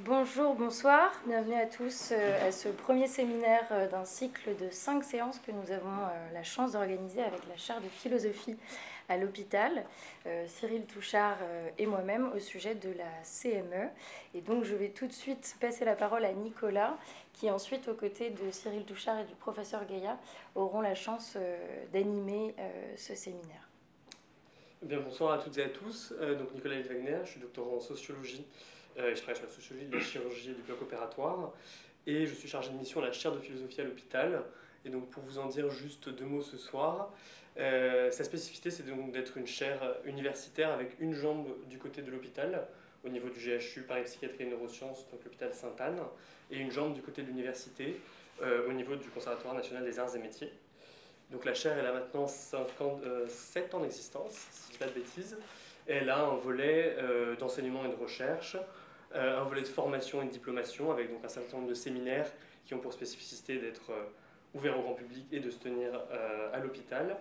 Bonjour, bonsoir, bienvenue à tous euh, à ce premier séminaire euh, d'un cycle de cinq séances que nous avons euh, la chance d'organiser avec la chaire de philosophie à l'hôpital, Cyril Touchard et moi-même au sujet de la CME. Et donc je vais tout de suite passer la parole à Nicolas, qui ensuite, aux côtés de Cyril Touchard et du professeur Gaïa, auront la chance d'animer ce séminaire. Bien, bonsoir à toutes et à tous. donc Nicolas Wagner, je suis doctorant en sociologie je travaille sur la sociologie de la chirurgie et du bloc opératoire. Et je suis chargé de mission à la chaire de philosophie à l'hôpital. Et donc, pour vous en dire juste deux mots ce soir, euh, sa spécificité, c'est donc d'être une chaire universitaire avec une jambe du côté de l'hôpital, au niveau du GHU, Paris Psychiatrie et Neurosciences, donc l'hôpital Sainte-Anne, et une jambe du côté de l'université, euh, au niveau du Conservatoire national des arts et métiers. Donc la chaire, elle a maintenant 7 ans d'existence, si je ne dis pas de bêtises. Elle a un volet d'enseignement et de recherche, euh, un volet de formation et de diplomation avec donc un certain nombre de séminaires qui ont pour spécificité d'être euh, ouverts au grand public et de se tenir euh, à l'hôpital,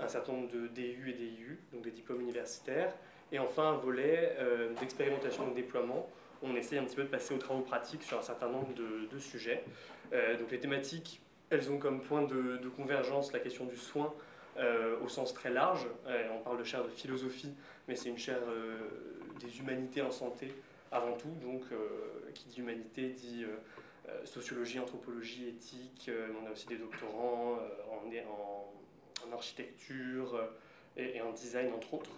un certain nombre de DU et DIU, donc des diplômes universitaires, et enfin un volet d'expérimentation et de déploiement. On essaie un petit peu de passer aux travaux pratiques sur un certain nombre de, sujets. donc les thématiques, elles ont comme point de convergence la question du soin au sens très large. on parle de chaire de philosophie, mais c'est une chaire des humanités en santé avant tout. Donc, euh, qui dit humanité dit euh, euh, sociologie, anthropologie, éthique. on a aussi des doctorants en, architecture et, en design, entre autres.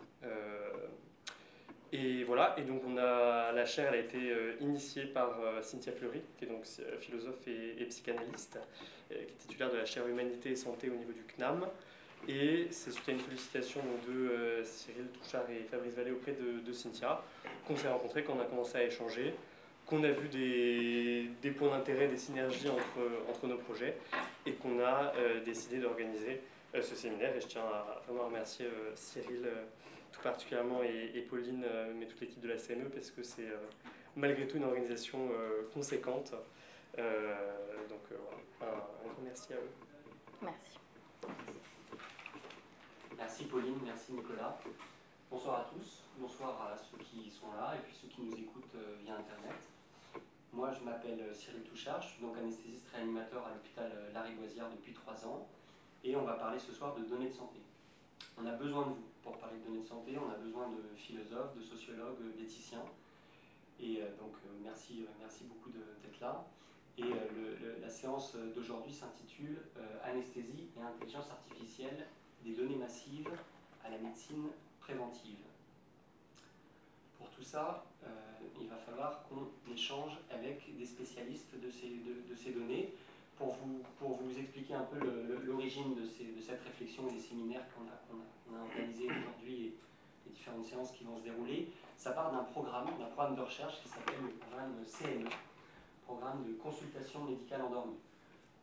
Et voilà, et donc la chaire a été initiée par Cynthia Fleury, qui est donc philosophe et, psychanalyste, qui est titulaire de la chaire Humanité et Santé au niveau du CNAM. Et à une sollicitation de Cyril Touchard et Fabrice Vallée auprès de, Cynthia qu'on s'est rencontrés, qu'on a commencé à échanger, qu'on a vu des, points d'intérêt, des synergies entre, entre nos projets et qu'on a euh, décidé d'organiser euh, ce séminaire. Et je tiens à vraiment remercier euh, Cyril tout particulièrement et, Pauline, mais toute l'équipe de la CME parce que c'est malgré tout une organisation conséquente. donc voilà, un, grand merci à eux. Merci. Merci Pauline, merci Nicolas. Bonsoir à tous, bonsoir à ceux qui sont là et puis ceux qui nous écoutent euh, via Internet. Moi, je m'appelle euh, Cyril Touchard, je suis donc anesthésiste réanimateur à l'hôpital euh, Larigoisière depuis trois ans et on va parler ce soir de données de santé. On a besoin de vous pour parler de données de santé, on a besoin de philosophes, de sociologues, d'éthiciens. Et donc, merci, merci beaucoup d'être là. Et la séance d'aujourd'hui s'intitule Anesthésie et intelligence artificielle des données massives à la médecine préventive. Pour tout ça, euh, il va falloir qu'on échange avec des spécialistes de ces, de, ces données pour vous, pour vous expliquer un peu l'origine de, de, cette réflexion et des séminaires qu'on a, qu a, a, organisés aujourd'hui et les différentes séances qui vont se dérouler. Ça part d'un programme, d'un programme de recherche qui s'appelle le programme CME, programme de consultation médicale endormie.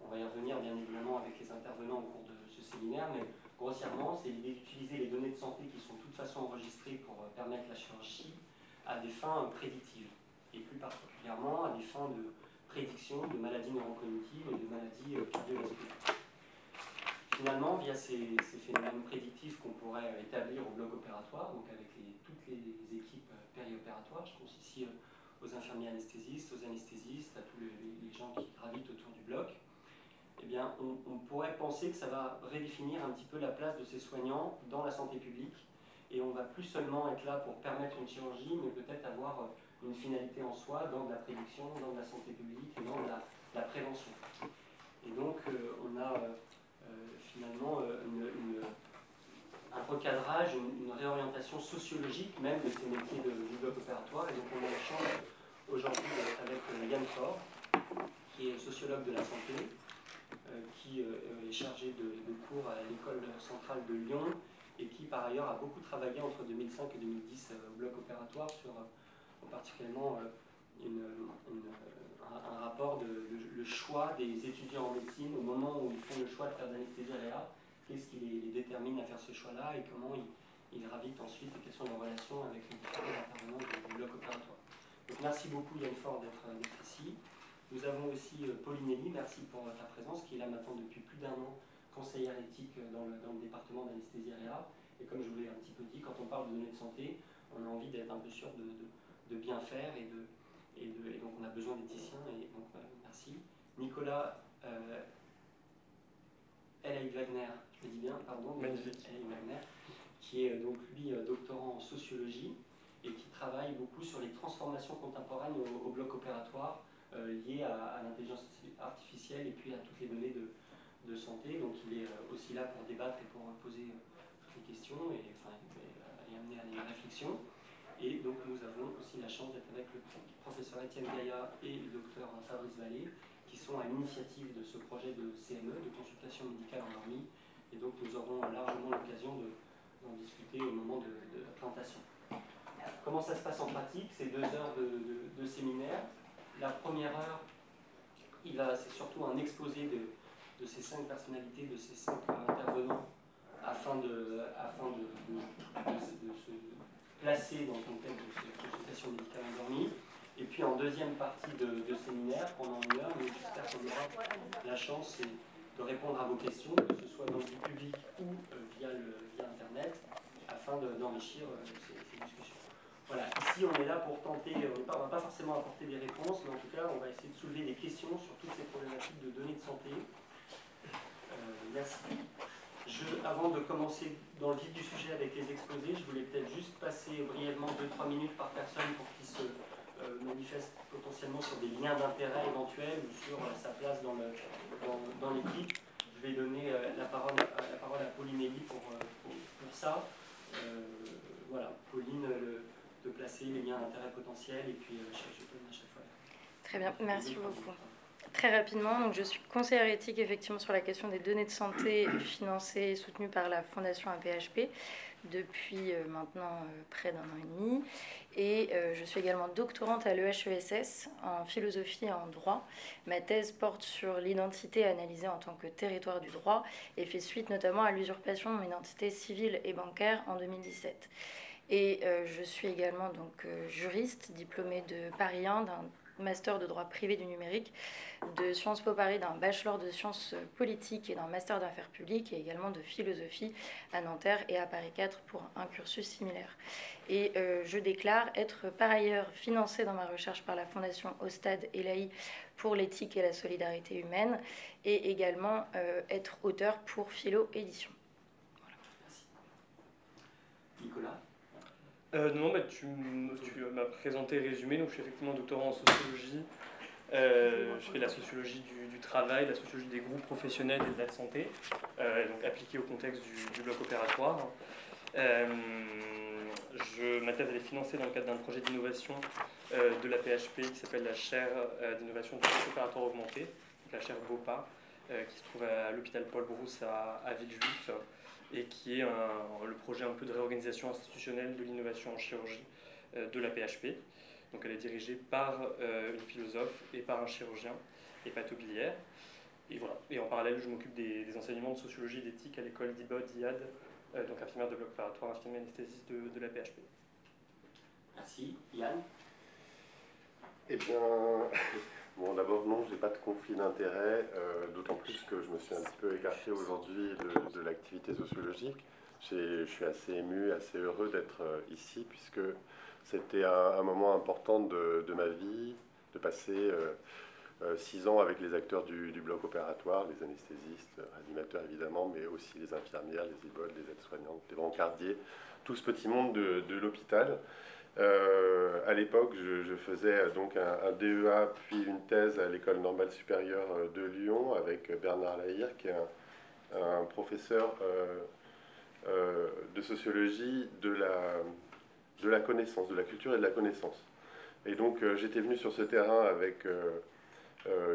On va y revenir bien évidemment avec les intervenants au cours de ce séminaire, mais grossièrement, c'est l'idée d'utiliser les données de santé qui sont de toute façon enregistrées pour euh, permettre la chirurgie à des fins prédictives, et plus particulièrement à des fins de prédiction de maladies neurocognitives et de maladies euh, cardiovasculaires. Finalement, via ces, phénomènes prédictifs qu'on pourrait établir au bloc opératoire, donc avec toutes les équipes euh, périopératoires, je pense ici aux infirmiers anesthésistes, aux anesthésistes, à tous les gens qui gravitent autour du bloc, eh bien, on, pourrait penser que ça va redéfinir un petit peu la place de ces soignants dans la santé publique. Et on va plus seulement être là pour permettre une chirurgie, mais peut-être avoir euh, une finalité en soi dans de la prédiction, dans de la santé publique et dans de la, prévention. Et donc, euh, on a euh, finalement un recadrage, une, réorientation sociologique même de ces métiers de, du bloc opératoire. Et donc, on échange aujourd'hui avec Yann Faure, qui est sociologue de la santé, euh, qui euh, est chargé de, cours à l'école centrale de Lyon et qui par ailleurs a beaucoup travaillé entre 2005 et 2010 euh, au bloc opératoire sur particulièrement un, rapport de, le choix des étudiants en médecine au moment où ils font le choix de faire d'anesthésie réa, qu'est-ce qui les, détermine à faire ce choix-là et comment ils, ils, ensuite et quelles sont leurs relations avec les différents intervenants du, bloc opératoire. Donc merci beaucoup Yann Fort d'être ici. Nous avons aussi euh, Pauline merci pour ta présence, qui est là maintenant depuis plus d'un an, conseillère éthique dans le, dans le département d'anesthésie réa. Et comme je vous l'ai un petit peu dit, quand on parle de données de santé, on a envie d'être un peu sûr de, de, bien faire et de, Et, donc on a besoin d'éthiciens, et donc merci. Nicolas L.A. Wagner, je le dis bien, pardon, Magnifique. Wagner, qui est donc lui doctorant en sociologie et qui travaille beaucoup sur les transformations contemporaines au, bloc opératoire liées à, l'intelligence artificielle et puis à toutes les données de, santé. Donc il est aussi là pour débattre et pour poser toutes les questions et enfin, amener à des réflexions. Et donc nous avons aussi la chance d'être avec le professeur Étienne Gaillard et le docteur Fabrice Vallée, qui sont à l'initiative de ce projet de CME, de consultation médicale endormie. Et donc nous aurons largement l'occasion d'en discuter au moment de, la présentation. Comment ça se passe en pratique? C'est deux heures de, séminaire. La première heure, c'est surtout un exposé de, de, ces cinq personnalités, de ces cinq intervenants, afin de, afin de, de se placé dans le contexte de cette consultation médicale endormie. Et puis en deuxième partie de, séminaire, pendant une heure, j'espère qu'on aura la chance de répondre à vos questions, que ce soit dans le public ou euh, via, le, via Internet, afin d'enrichir euh, ces, discussions. Voilà, ici on est là pour tenter, on ne va pas forcément apporter des réponses, mais en tout cas on va essayer de soulever des questions sur toutes ces problématiques de données de santé. Euh, merci avant de commencer dans le vif du sujet avec les exposés, je voulais peut-être juste passer brièvement 2-3 minutes par personne pour qu'ils se euh, manifestent potentiellement sur des liens d'intérêt éventuels ou sur euh, sa place dans l'équipe. Je vais donner euh, la, parole, la parole à Pauline Elie pour, pour, ça. voilà, Pauline, de placer les liens d'intérêt potentiels et puis je, je donne à chaque fois. Très bien, merci beaucoup. Très rapidement, donc je suis conseillère éthique effectivement sur la question des données de santé financées et soutenues par la Fondation APHP depuis euh, maintenant euh, près d'un an et demi. Et euh, je suis également doctorante à l'EHESS en philosophie et en droit. Ma thèse porte sur l'identité analysée en tant que territoire du droit et fait suite notamment à l'usurpation de mon identité civile et bancaire en 2017. Et je suis également donc juriste, diplômée de Paris 1 d'un master de droit privé du numérique, de Sciences Po Paris, d'un bachelor de sciences politiques et d'un master d'affaires publiques, et également de philosophie à Nanterre et à Paris 4 pour un cursus similaire. Et euh, je déclare être par ailleurs financée dans ma recherche par la Fondation Ostad Elahi pour l'éthique et la solidarité humaine, et également euh, être auteur pour Philo Édition. Merci. Nicolas? Euh, non, bah, tu, m'as présenté résumé. Donc, je suis effectivement doctorant en sociologie. Euh, je fais la sociologie du, travail, la sociologie des groupes professionnels et de la santé, euh, donc appliquée au contexte du, bloc opératoire. je, ma thèse est financée dans le cadre d'un projet d'innovation de la PHP qui s'appelle la chaire d'innovation du bloc opératoire augmenté, la chaire BOPA, qui se trouve à, l'hôpital Paul Brousse à, à Villejuif et qui est le projet un peu de réorganisation institutionnelle de l'innovation en chirurgie euh, de la PHP. Donc elle est dirigée par euh, une philosophe et par un chirurgien hépatobiliaire. Et voilà. Et en parallèle, je m'occupe des, enseignements de sociologie et d'éthique à l'école d'IBOD, IAD, euh, donc infirmière de bloc opératoire, infirmière anesthésiste de, de la PHP. Merci. Yann? Eh bien, Bon, d'abord, non, je n'ai pas de conflit d'intérêt, euh, d'autant plus que je me suis un petit peu écarté aujourd'hui de, l'activité sociologique. Je suis assez ému, assez heureux d'être euh, ici, puisque c'était un, moment important de, ma vie, de passer euh, six ans avec les acteurs du, bloc opératoire, les anesthésistes, animateurs évidemment, mais aussi les infirmières, les iboles, les aides-soignantes, les brancardiers, tout ce petit monde de l'hôpital. Euh, à l'époque, je, faisais donc un, DEA puis une thèse à l'école normale supérieure euh, de Lyon avec Bernard Lahire, qui est un, professeur euh, de sociologie de la, de la connaissance, de la culture et de la connaissance. Et donc j'étais venu sur ce terrain avec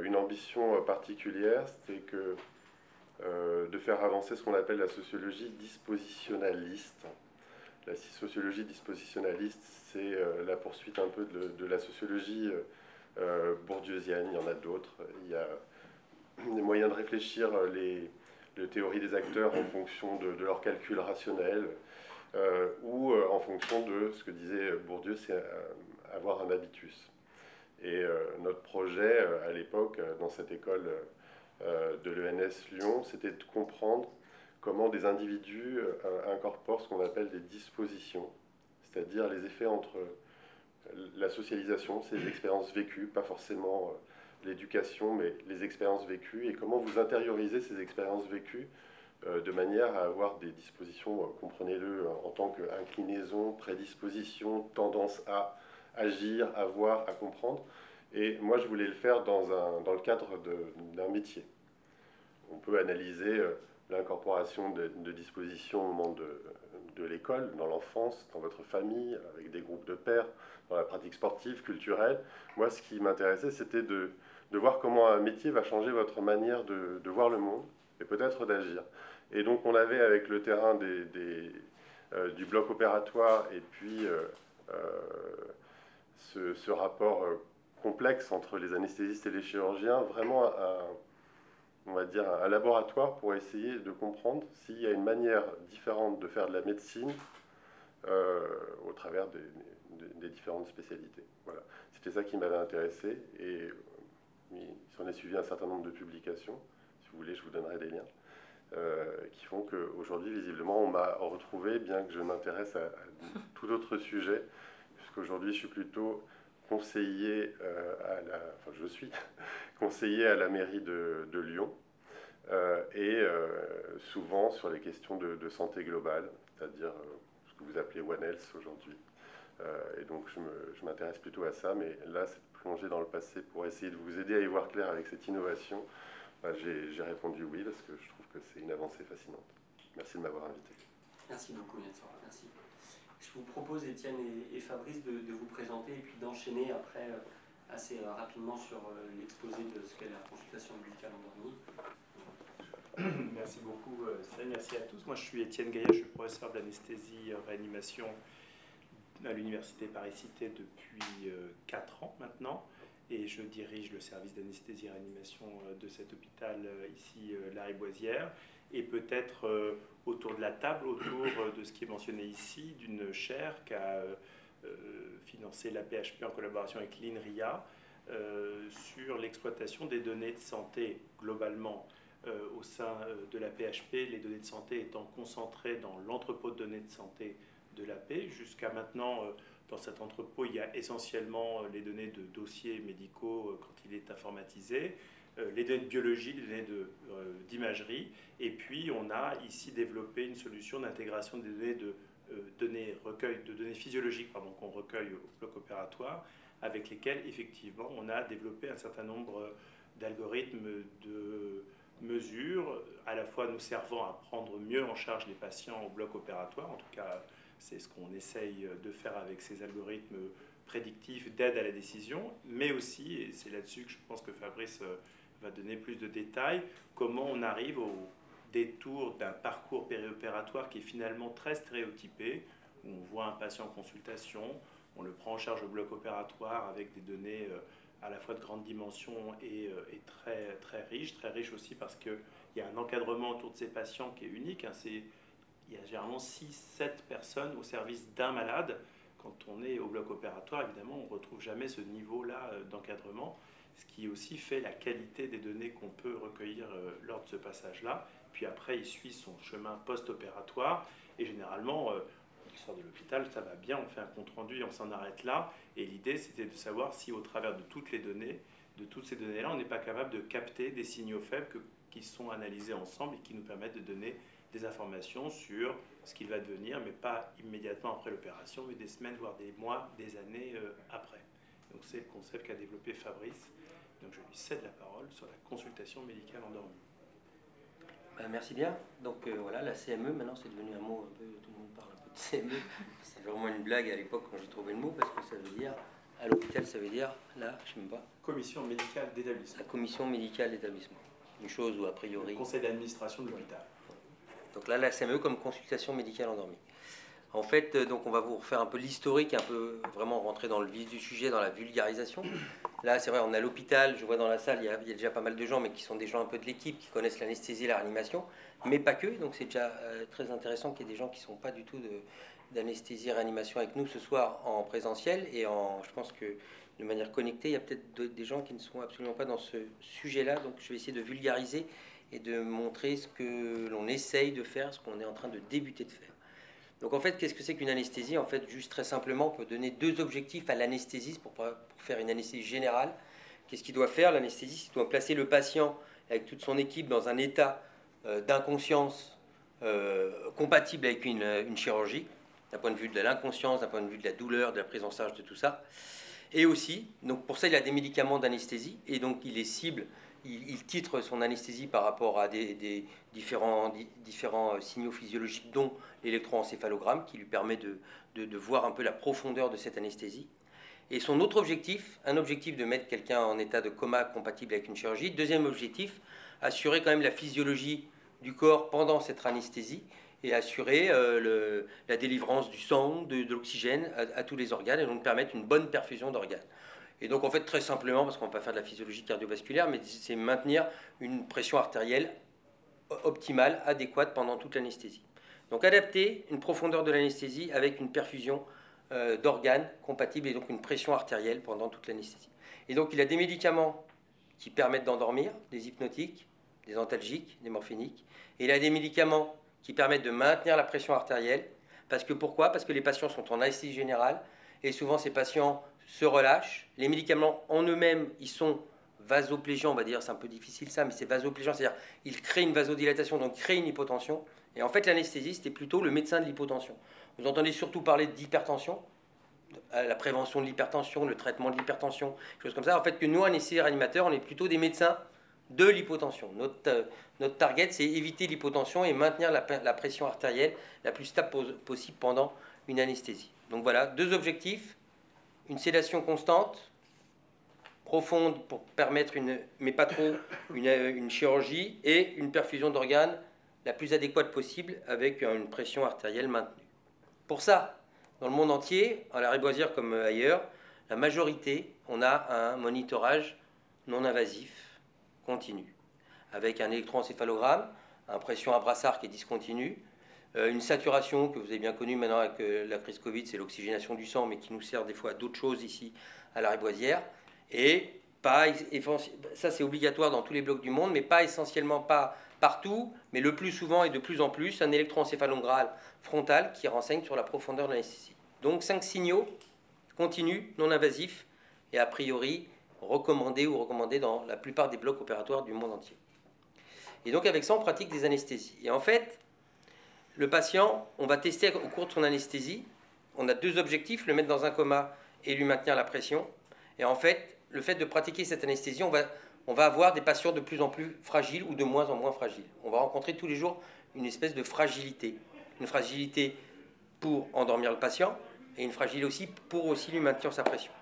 une ambition particulière, c'était que de faire avancer ce qu'on appelle la sociologie dispositionnaliste. La sociologie dispositionnaliste, c'est euh, la poursuite un peu de, la sociologie euh, euh, bourdieusienne. Il y en a d'autres. Il y a des moyens de réfléchir les, théories des acteurs en fonction de, leur calcul rationnel ou en fonction de ce que disait Bourdieu, c'est avoir un habitus. Et notre projet à l'époque, dans cette école de l'ENS Lyon, c'était de comprendre comment des individus incorporent ce qu'on appelle des dispositions c'est-à-dire les effets entre la socialisation, ces expériences vécues, pas forcément l'éducation, mais les expériences vécues, et comment vous intériorisez ces expériences vécues de manière à avoir des dispositions, comprenez-le, en tant qu'inclinaison, prédisposition, tendance à agir, à voir, à comprendre. Et moi, je voulais le faire dans, un, dans le cadre d'un métier. On peut analyser euh, l'incorporation de, dispositions au moment de, de l'école, dans l'enfance, dans votre famille, avec des groupes de pairs, dans la pratique sportive, culturelle. Moi, ce qui m'intéressait, c'était de, de, voir comment un métier va changer votre manière de, de voir le monde et peut-être d'agir. Et donc, on avait avec le terrain des, des, euh, du bloc opératoire et puis euh, ce, ce, rapport complexe entre les anesthésistes et les chirurgiens, vraiment un, on va dire, un laboratoire pour essayer de comprendre s'il y a une manière différente de faire de la médecine euh, au travers des, différentes spécialités. Voilà. C'était ça qui m'avait intéressé et il s'en est suivi un certain nombre de publications. Si vous voulez, je vous donnerai des liens. Euh, qui font qu'aujourd'hui, visiblement, on m'a retrouvé, bien que je m'intéresse à, à, tout autre sujet, puisqu'aujourd'hui, je suis plutôt conseiller euh, à la, enfin je suis conseiller à la mairie de, Lyon euh, et euh, souvent sur les questions de, santé globale, c'est-à-dire ce que vous appelez One Health aujourd'hui. et donc je m'intéresse plutôt à ça, mais là c'est plonger dans le passé pour essayer de vous aider à y voir clair avec cette innovation. Bah, J'ai répondu oui parce que je trouve que c'est une avancée fascinante. Merci de m'avoir invité. Merci beaucoup, Merci. Je vous propose, Étienne et, Fabrice, de, vous présenter et puis d'enchaîner après euh, assez euh, rapidement sur euh, l'exposé de ce qu'est la consultation médicale endormie. Merci beaucoup, Merci à tous. Moi, je suis Étienne Gaillet, je suis professeur d'anesthésie réanimation à l'Université Paris-Cité depuis 4 ans maintenant et je dirige le service d'anesthésie réanimation de cet hôpital ici, la Boisière et peut-être euh, autour de la table, autour euh, de ce qui est mentionné ici, d'une chaire qu'a euh, financé la PHP en collaboration avec l'INRIA sur l'exploitation des données de santé globalement au sein de la PHP, les données de santé étant concentrées dans l'entrepôt de données de santé de l'AP. Jusqu'à maintenant, dans cet entrepôt, il y a essentiellement les données de dossiers médicaux quand il est informatisé. Euh, les données de biologie, les données euh, d'imagerie. Et puis, on a ici développé une solution d'intégration des données de euh, données, recueil de données physiologiques qu'on recueille au bloc opératoire, avec lesquelles, effectivement, on a développé un certain nombre d'algorithmes de mesures, à la fois nous servant à prendre mieux en charge les patients au bloc opératoire, en tout cas, c'est ce qu'on essaye de faire avec ces algorithmes prédictifs d'aide à la décision, mais aussi, et c'est là-dessus que je pense que Fabrice va donner plus de détails, comment on arrive au détour d'un parcours périopératoire qui est finalement très stéréotypé, où on voit un patient en consultation, on le prend en charge au bloc opératoire avec des données euh, à la fois de grande dimension et, euh, et très, très riches, très riches aussi parce qu'il y a un encadrement autour de ces patients qui est unique. Hein. il y a généralement 6-7 personnes au service d'un malade. Quand on est au bloc opératoire, évidemment, on ne retrouve jamais ce niveau-là euh, d'encadrement ce qui aussi fait la qualité des données qu'on peut recueillir euh, lors de ce passage-là. Puis après, il suit son chemin post-opératoire et généralement, euh, il sort de l'hôpital, ça va bien, on fait un compte-rendu et on s'en arrête là. Et l'idée, c'était de savoir si au travers de toutes les données, de toutes ces données-là, on n'est pas capable de capter des signaux faibles qui sont analysés ensemble et qui nous permettent de donner des informations sur ce qu'il va devenir, mais pas immédiatement après l'opération, mais des semaines, voire des mois, des années euh, après. Donc c'est le concept qu'a développé Fabrice donc je lui cède la parole sur la consultation médicale endormie. Ben, merci bien. Donc euh, voilà, la CME, maintenant c'est devenu un mot un peu, tout le monde parle un peu de CME. C'est vraiment une blague à l'époque quand j'ai trouvé le mot, parce que ça veut dire, à l'hôpital, ça veut dire, là, je ne sais pas. Commission médicale d'établissement. La commission médicale d'établissement. Une chose où a priori. Le conseil d'administration de l'hôpital. Donc là, la CME comme consultation médicale endormie. En fait, euh, donc on va vous refaire un peu l'historique, un peu vraiment rentrer dans le vif du sujet, dans la vulgarisation. Là, c'est vrai, on est à l'hôpital, je vois dans la salle, il y, a, déjà pas mal de gens, mais qui sont des gens un peu de l'équipe, qui connaissent l'anesthésie et la réanimation, mais pas que. Donc c'est déjà euh, très intéressant qu'il y ait des gens qui ne sont pas du tout d'anesthésie et réanimation avec nous ce soir en présentiel. Et en, je pense que de manière connectée, il y a peut-être des gens qui ne sont absolument pas dans ce sujet-là. Donc je vais essayer de vulgariser et de montrer ce que l'on essaye de faire, ce qu'on est en train de débuter de faire. Donc en fait, qu'est-ce que c'est qu'une anesthésie? En fait, juste très simplement, on peut donner deux objectifs à l'anesthésiste pour, faire une anesthésie générale. Qu'est-ce qu'il doit faire L'anesthésiste? Doit placer le patient avec toute son équipe dans un état euh, d'inconscience euh, compatible avec une, une chirurgie, d'un point de vue de l'inconscience, d'un point de vue de la douleur, de la prise en charge de tout ça. Et aussi, donc pour ça, il a des médicaments d'anesthésie, et donc il est cible il, titre son anesthésie par rapport à des, différents, euh, signaux physiologiques, dont l'électroencéphalogramme, qui lui permet de, voir un peu la profondeur de cette anesthésie. Et son autre objectif, un objectif de mettre quelqu'un en état de coma compatible avec une chirurgie. Deuxième objectif, assurer quand même la physiologie du corps pendant cette anesthésie et assurer euh, la délivrance du sang, de, l'oxygène à, tous les organes et donc permettre une bonne perfusion d'organes. Et donc, en fait, très simplement, parce qu'on ne va pas faire de la physiologie cardiovasculaire, mais c'est maintenir une pression artérielle optimale, adéquate pendant toute l'anesthésie. Donc, adapter une profondeur de l'anesthésie avec une perfusion euh, d'organes compatible et donc une pression artérielle pendant toute l'anesthésie. Et donc, il a des médicaments qui permettent d'endormir, des hypnotiques, des antalgiques, des morphiniques. Et il a des médicaments qui permettent de maintenir la pression artérielle. Parce que pourquoi? Parce que les patients sont en anesthésie générale et souvent ces patients se relâchent. Les médicaments en eux-mêmes, ils sont vasoplégiants, on va dire, c'est un peu difficile ça, mais c'est vasoplégiant, c'est-à-dire ils créent une vasodilatation, donc créent une hypotension. Et en fait, l'anesthésiste est plutôt le médecin de l'hypotension. Vous entendez surtout parler d'hypertension, euh, la prévention de l'hypertension, le traitement de l'hypertension, choses comme ça. En fait, que nous, anesthésistes réanimateurs, on est plutôt des médecins de l'hypotension. Notre, euh, notre target, c'est éviter l'hypotension et maintenir la, la, pression artérielle la plus stable possible pendant une anesthésie. Donc voilà, deux objectifs une sédation constante, profonde pour permettre une, mais pas trop, une, chirurgie et une perfusion d'organes la plus adéquate possible avec une pression artérielle maintenue. Pour ça, dans le monde entier, à la Riboisière comme ailleurs, la majorité, on a un monitorage non invasif continu, avec un électroencéphalogramme, un pression à brassard qui est discontinu, euh, une saturation que vous avez bien connue maintenant avec euh, la crise Covid, c'est l'oxygénation du sang, mais qui nous sert des fois à d'autres choses ici à la Riboisière. Et pas, ça c'est obligatoire dans tous les blocs du monde, mais pas essentiellement pas partout, mais le plus souvent et de plus en plus, un électroencéphalogramme frontal qui renseigne sur la profondeur de l'anesthésie. Donc cinq signaux continus, non invasifs, et a priori recommandés ou recommandés dans la plupart des blocs opératoires du monde entier. Et donc avec ça, on pratique des anesthésies. Et en fait, le patient, on va tester au cours de son anesthésie. On a deux objectifs, le mettre dans un coma et lui maintenir la pression. Et en fait, le fait de pratiquer cette anesthésie, on va, on va avoir des patients de plus en plus fragiles ou de moins en moins fragiles. On va rencontrer tous les jours une espèce de fragilité. Une fragilité pour endormir le patient et une fragilité aussi pour aussi lui maintenir sa pression.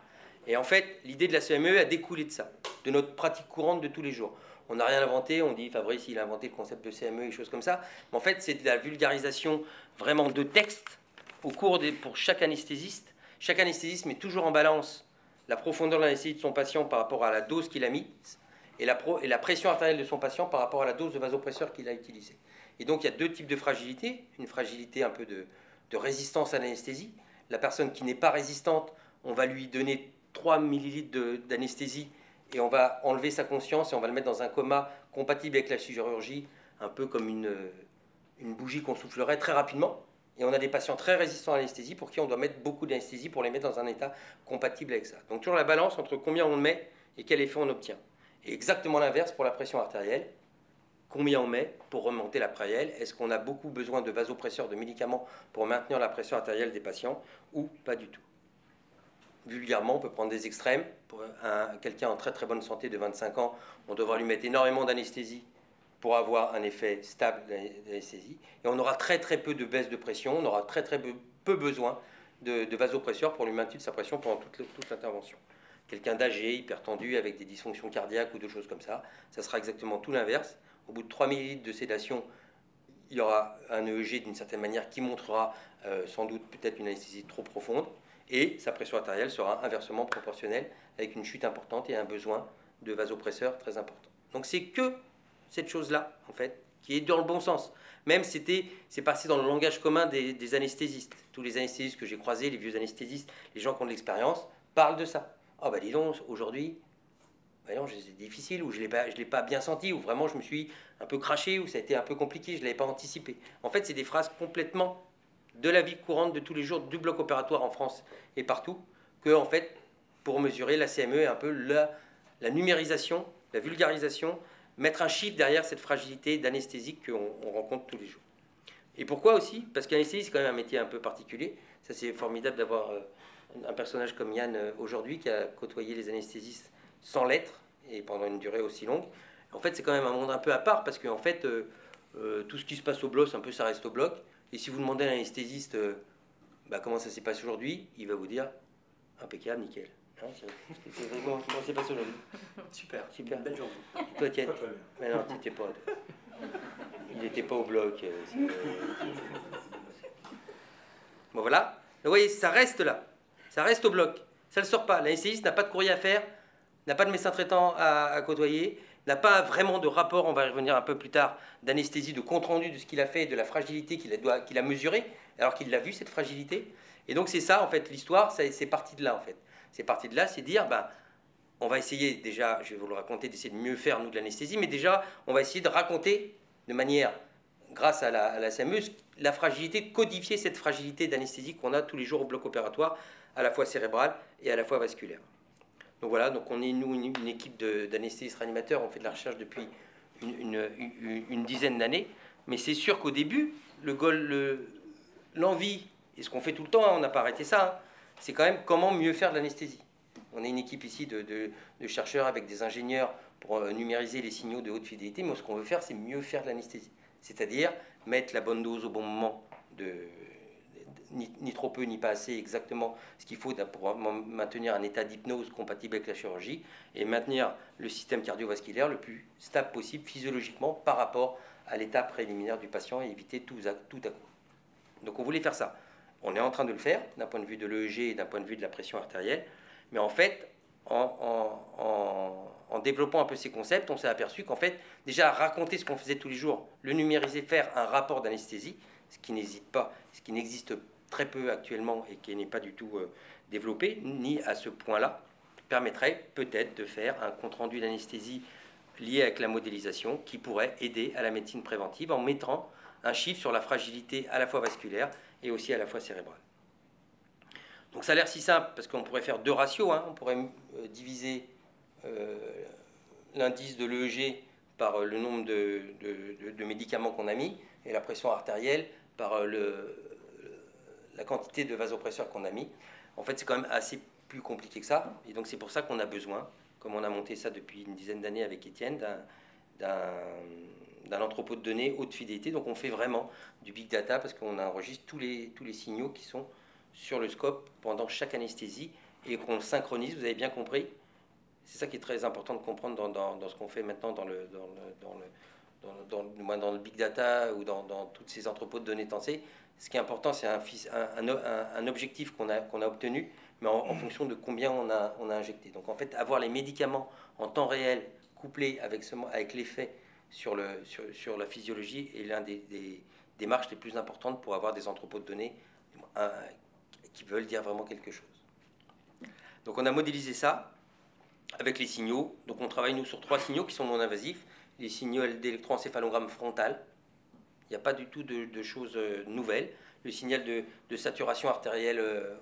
Et en fait, l'idée de la CME a découlé de ça, de notre pratique courante de tous les jours on n'a rien inventé, on dit Fabrice il a inventé le concept de CME et choses comme ça. Mais en fait, c'est de la vulgarisation vraiment de texte au cours pour chaque anesthésiste. Chaque anesthésiste met toujours en balance la profondeur de l'anesthésie de son patient par rapport à la dose qu'il a mise et la, et la pression artérielle de son patient par rapport à la dose de vasopresseur qu'il a utilisée. Et donc il y a deux types de fragilité. Une fragilité un peu de, de résistance à l'anesthésie. La personne qui n'est pas résistante, on va lui donner 3 millilitres d'anesthésie et on va enlever sa conscience et on va le mettre dans un coma compatible avec la chirurgie, un peu comme une, une bougie qu'on soufflerait très rapidement. Et on a des patients très résistants à l'anesthésie pour qui on doit mettre beaucoup d'anesthésie pour les mettre dans un état compatible avec ça. Donc toujours la balance entre combien on met et quel effet on obtient. Et exactement l'inverse pour la pression artérielle. Combien on met pour remonter la l'artérielle Est-ce qu'on a beaucoup besoin de vasopresseurs, de médicaments pour maintenir la pression artérielle des patients ou pas du tout? Vulgairement, on peut prendre des extrêmes. Pour quelqu'un en très très bonne santé de 25 ans, on devra lui mettre énormément d'anesthésie pour avoir un effet stable d'anesthésie. Et on aura très très peu de baisse de pression, on aura très très peu, besoin de, de, pour lui maintenir sa pression pendant toute, l'intervention. Quelqu'un d'âgé, hypertendu, avec des dysfonctions cardiaques ou d'autres choses comme ça, ça sera exactement tout l'inverse. Au bout de 3 ml de sédation, il y aura un EEG d'une certaine manière qui montrera euh, sans doute peut-être une anesthésie trop profonde et sa pression artérielle sera inversement proportionnelle avec une chute importante et un besoin de vasopresseur très important. Donc c'est que cette chose-là, en fait, qui est dans le bon sens. Même c'était, c'est passé dans le langage commun des, anesthésistes. Tous les anesthésistes que j'ai croisés, les vieux anesthésistes, les gens qui ont de l'expérience, parlent de ça. Ah oh bah dis donc, aujourd'hui, voyons, c'est difficile, ou je ne l'ai pas bien senti, ou vraiment je me suis un peu craché, ou ça a été un peu compliqué, je ne l'avais pas anticipé. En fait, c'est des phrases complètement de la vie courante de tous les jours du bloc opératoire en France et partout, que en fait, pour mesurer la CME est un peu la, la numérisation, la vulgarisation, mettre un chiffre derrière cette fragilité d'anesthésique qu'on rencontre tous les jours. Et pourquoi aussi? Parce qu'anesthésie, c'est quand même un métier un peu particulier. Ça, c'est formidable d'avoir euh, un personnage comme Yann euh, aujourd'hui qui a côtoyé les anesthésistes sans lettres et pendant une durée aussi longue. En fait, c'est quand même un monde un peu à part parce qu'en fait, euh, tout ce qui se passe au bloc, un peu ça reste au bloc. Et si vous demandez à l'anesthésiste bah, comment ça s'est passé aujourd'hui, il va vous dire impeccable, nickel. Hein, comment ça s'est passé aujourd'hui Super, super. Belle journée. Toi, Tienne Mais non, tu pas. Il n'était pas au bloc. Bon, voilà. Vous voyez, ça reste là. Ça reste au bloc. Ça ne sort pas. L'anesthésiste n'a pas de courrier à faire, n'a pas de médecin traitant à, côtoyer, n'a pas vraiment de rapport, on va y revenir un peu plus tard, d'anesthésie, de compte-rendu de ce qu'il a fait, de la fragilité qu'il a, mesurée, alors qu'il l'a vu, cette fragilité. Et donc c'est ça, en fait, l'histoire, c'est parti de là, en fait. C'est parti de là, c'est dire, ben, on va essayer déjà, je vais vous le raconter, d'essayer de mieux faire, nous, de l'anesthésie, mais déjà, on va essayer de raconter de manière, grâce à la, à la CME, la fragilité, codifier cette fragilité d'anesthésie qu'on a tous les jours au bloc opératoire, à la fois cérébrale et à la fois vasculaire. Donc voilà, donc on est nous une, équipe d'anesthésistes réanimateurs, on fait de la recherche depuis une, dizaine d'années, mais c'est sûr qu'au début, le l'envie, et ce qu'on fait tout le temps, hein, on n'a pas arrêté ça, hein, c'est quand même comment mieux faire de l'anesthésie. On est une équipe ici de, chercheurs avec des ingénieurs pour euh, numériser les signaux de haute fidélité, mais ce qu'on veut faire, c'est mieux faire de l'anesthésie. C'est-à-dire mettre la bonne dose au bon moment, de, ni, trop peu ni pas assez exactement ce qu'il faut pour maintenir un état d'hypnose compatible avec la chirurgie et maintenir le système cardiovasculaire le plus stable possible physiologiquement par rapport à l'état préliminaire du patient et éviter tout, tout à coup. Donc on voulait faire ça. On est en train de le faire d'un point de vue de l'EEG et d'un point de vue de la pression artérielle, mais en fait, en, en développant un peu ces concepts, on s'est aperçu qu'en fait, déjà raconter ce qu'on faisait tous les jours, le numériser, faire un rapport d'anesthésie, ce qui n'hésite pas, ce qui n'existe très peu actuellement et qui n'est pas du tout euh, développé, ni à ce point-là, permettrait peut-être de faire un compte-rendu d'anesthésie lié avec la modélisation qui pourrait aider à la médecine préventive en mettant un chiffre sur la fragilité à la fois vasculaire et aussi à la fois cérébrale. Donc ça a l'air si simple parce qu'on pourrait faire deux ratios, hein. on pourrait euh, diviser euh, l'indice de l'EEG par le nombre de, de médicaments qu'on a mis et la pression artérielle par le, la quantité de vasopresseurs qu'on a mis. En fait, c'est quand même assez plus compliqué que ça. Et donc, c'est pour ça qu'on a besoin, comme on a monté ça depuis une dizaine d'années avec Étienne, d'un entrepôt de données haute fidélité. Donc, on fait vraiment du big data parce qu'on enregistre tous les, tous les signaux qui sont sur le scope pendant chaque anesthésie et qu'on synchronise, vous avez bien compris. C'est ça qui est très important de comprendre dans, dans, ce qu'on fait maintenant dans le, dans le, dans le, dans, le big data ou dans, tous ces entrepôts de données tensées, ce qui est important, c'est un, un, objectif qu'on a, qu'on a obtenu, mais en, fonction de combien on a, on a injecté. Donc en fait, avoir les médicaments en temps réel couplés avec, avec l'effet sur, le, sur, la physiologie est l'un des, des, marches les plus importantes pour avoir des entrepôts de données qui veulent dire vraiment quelque chose. Donc on a modélisé ça avec les signaux. Donc on travaille nous sur trois signaux qui sont non invasifs. Les signaux d'électroencéphalogramme frontal, il n'y a pas du tout de, choses euh, nouvelles. Le signal de, saturation artérielle euh,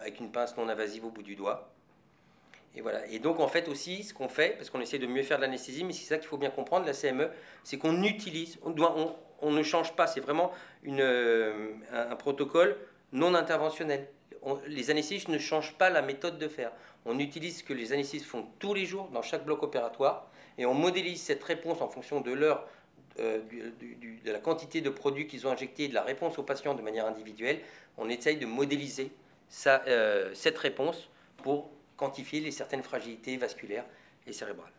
avec une pince non invasive au bout du doigt. Et voilà. Et donc en fait aussi, ce qu'on fait, parce qu'on essaie de mieux faire de l'anesthésie, mais c'est ça qu'il faut bien comprendre, la CME, c'est qu'on utilise, on, ne change pas, c'est vraiment une, euh, un, protocole non interventionnel. les anesthésistes ne changent pas la méthode de faire. On utilise ce que les anesthésistes font tous les jours dans chaque bloc opératoire et on modélise cette réponse en fonction de leur euh, de la quantité de produits qu'ils ont injectés, de la réponse aux patients de manière individuelle, on essaye de modéliser euh, cette réponse pour quantifier les certaines fragilités vasculaires et cérébrales.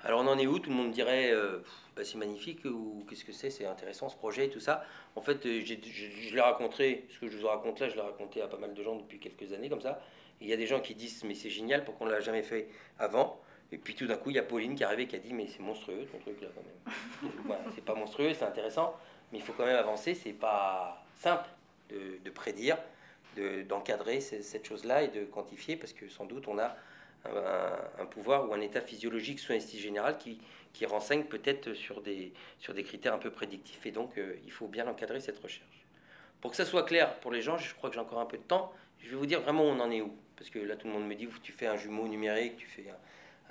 Alors on en est où? Tout le monde dirait euh, bah, c'est magnifique ou qu'est-ce que c'est? C'est intéressant ce projet et tout ça. En fait, je l'ai raconté, ce que je vous raconte là, je l'ai raconté à pas mal de gens depuis quelques années comme ça. Il y a des gens qui disent mais c'est génial, pourquoi on l'a jamais fait avant? Et puis tout d'un coup, il y a Pauline qui est arrivée qui a dit Mais c'est monstrueux ton truc là quand même. c'est pas monstrueux, c'est intéressant, mais il faut quand même avancer. C'est pas simple de, prédire, d'encadrer cette chose-là et de quantifier parce que sans doute on a un, pouvoir ou un état physiologique sous anesthésie générale qui, qui renseigne peut-être sur des, sur des critères un peu prédictifs. Et donc euh, il faut bien encadrer cette recherche. Pour que ça soit clair pour les gens, je crois que j'ai encore un peu de temps, je vais vous dire vraiment où on en est où. Parce que là, tout le monde me dit, tu fais un jumeau numérique, tu fais un,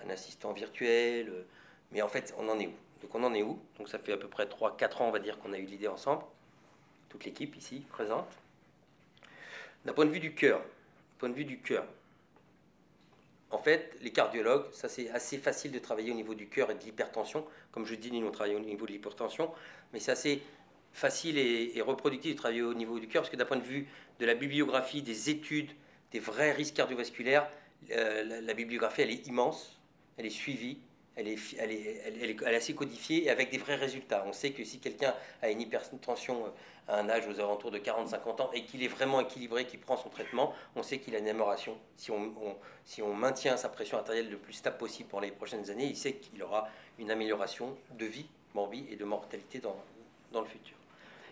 assistant virtuel, euh, mais en fait, on en est où? Donc on en est où? Donc ça fait à peu près 3-4 ans, on va dire, qu'on a eu l'idée ensemble, toute l'équipe ici présente. D'un point de vue du cœur, point de vue du cœur, en fait, les cardiologues, ça c'est assez facile de travailler au niveau du cœur et de l'hypertension. Comme je dis, nous on travaille au niveau de l'hypertension, mais c'est assez facile et, reproductif de travailler au niveau du cœur, parce que d'un point de vue de la bibliographie, des études, des vrais risques cardiovasculaires, euh, la, bibliographie elle est immense, elle est suivie, elle est, elle, est, elle, est, assez codifiée et avec des vrais résultats. On sait que si quelqu'un a une hypertension euh, à un âge aux alentours de 40-50 ans et qu'il est vraiment équilibré, qu'il prend son traitement, on sait qu'il a une amélioration. Si on, si on maintient sa pression artérielle le plus stable possible pendant les prochaines années, il sait qu'il aura une amélioration de vie, morbide et de mortalité dans, dans le futur.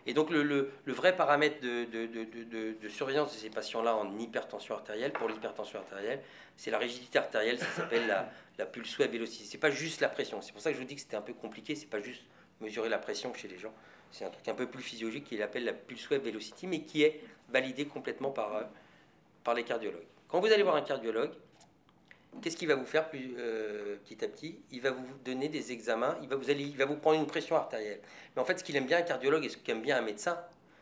Et donc le, le, vrai paramètre de, de, de, surveillance de ces patients-là en hypertension artérielle, pour l'hypertension artérielle, c'est la rigidité artérielle, ça s'appelle la, la pulse wave vélocité. C'est pas juste la pression. C'est pour ça que je vous dis que c'était un peu compliqué. C'est pas juste mesurer la pression chez les gens. C'est un truc un peu plus physiologique qu'il appelle la pulse wave velocity, mais qui est validé complètement par, euh, par les cardiologues. Quand vous allez voir un cardiologue, qu'est-ce qu'il va vous faire plus, euh, petit à petit? Il va vous donner des examens, il va vous, il va vous prendre une pression artérielle. Mais en fait, ce qu'il aime bien un cardiologue et ce qu'aime bien un médecin,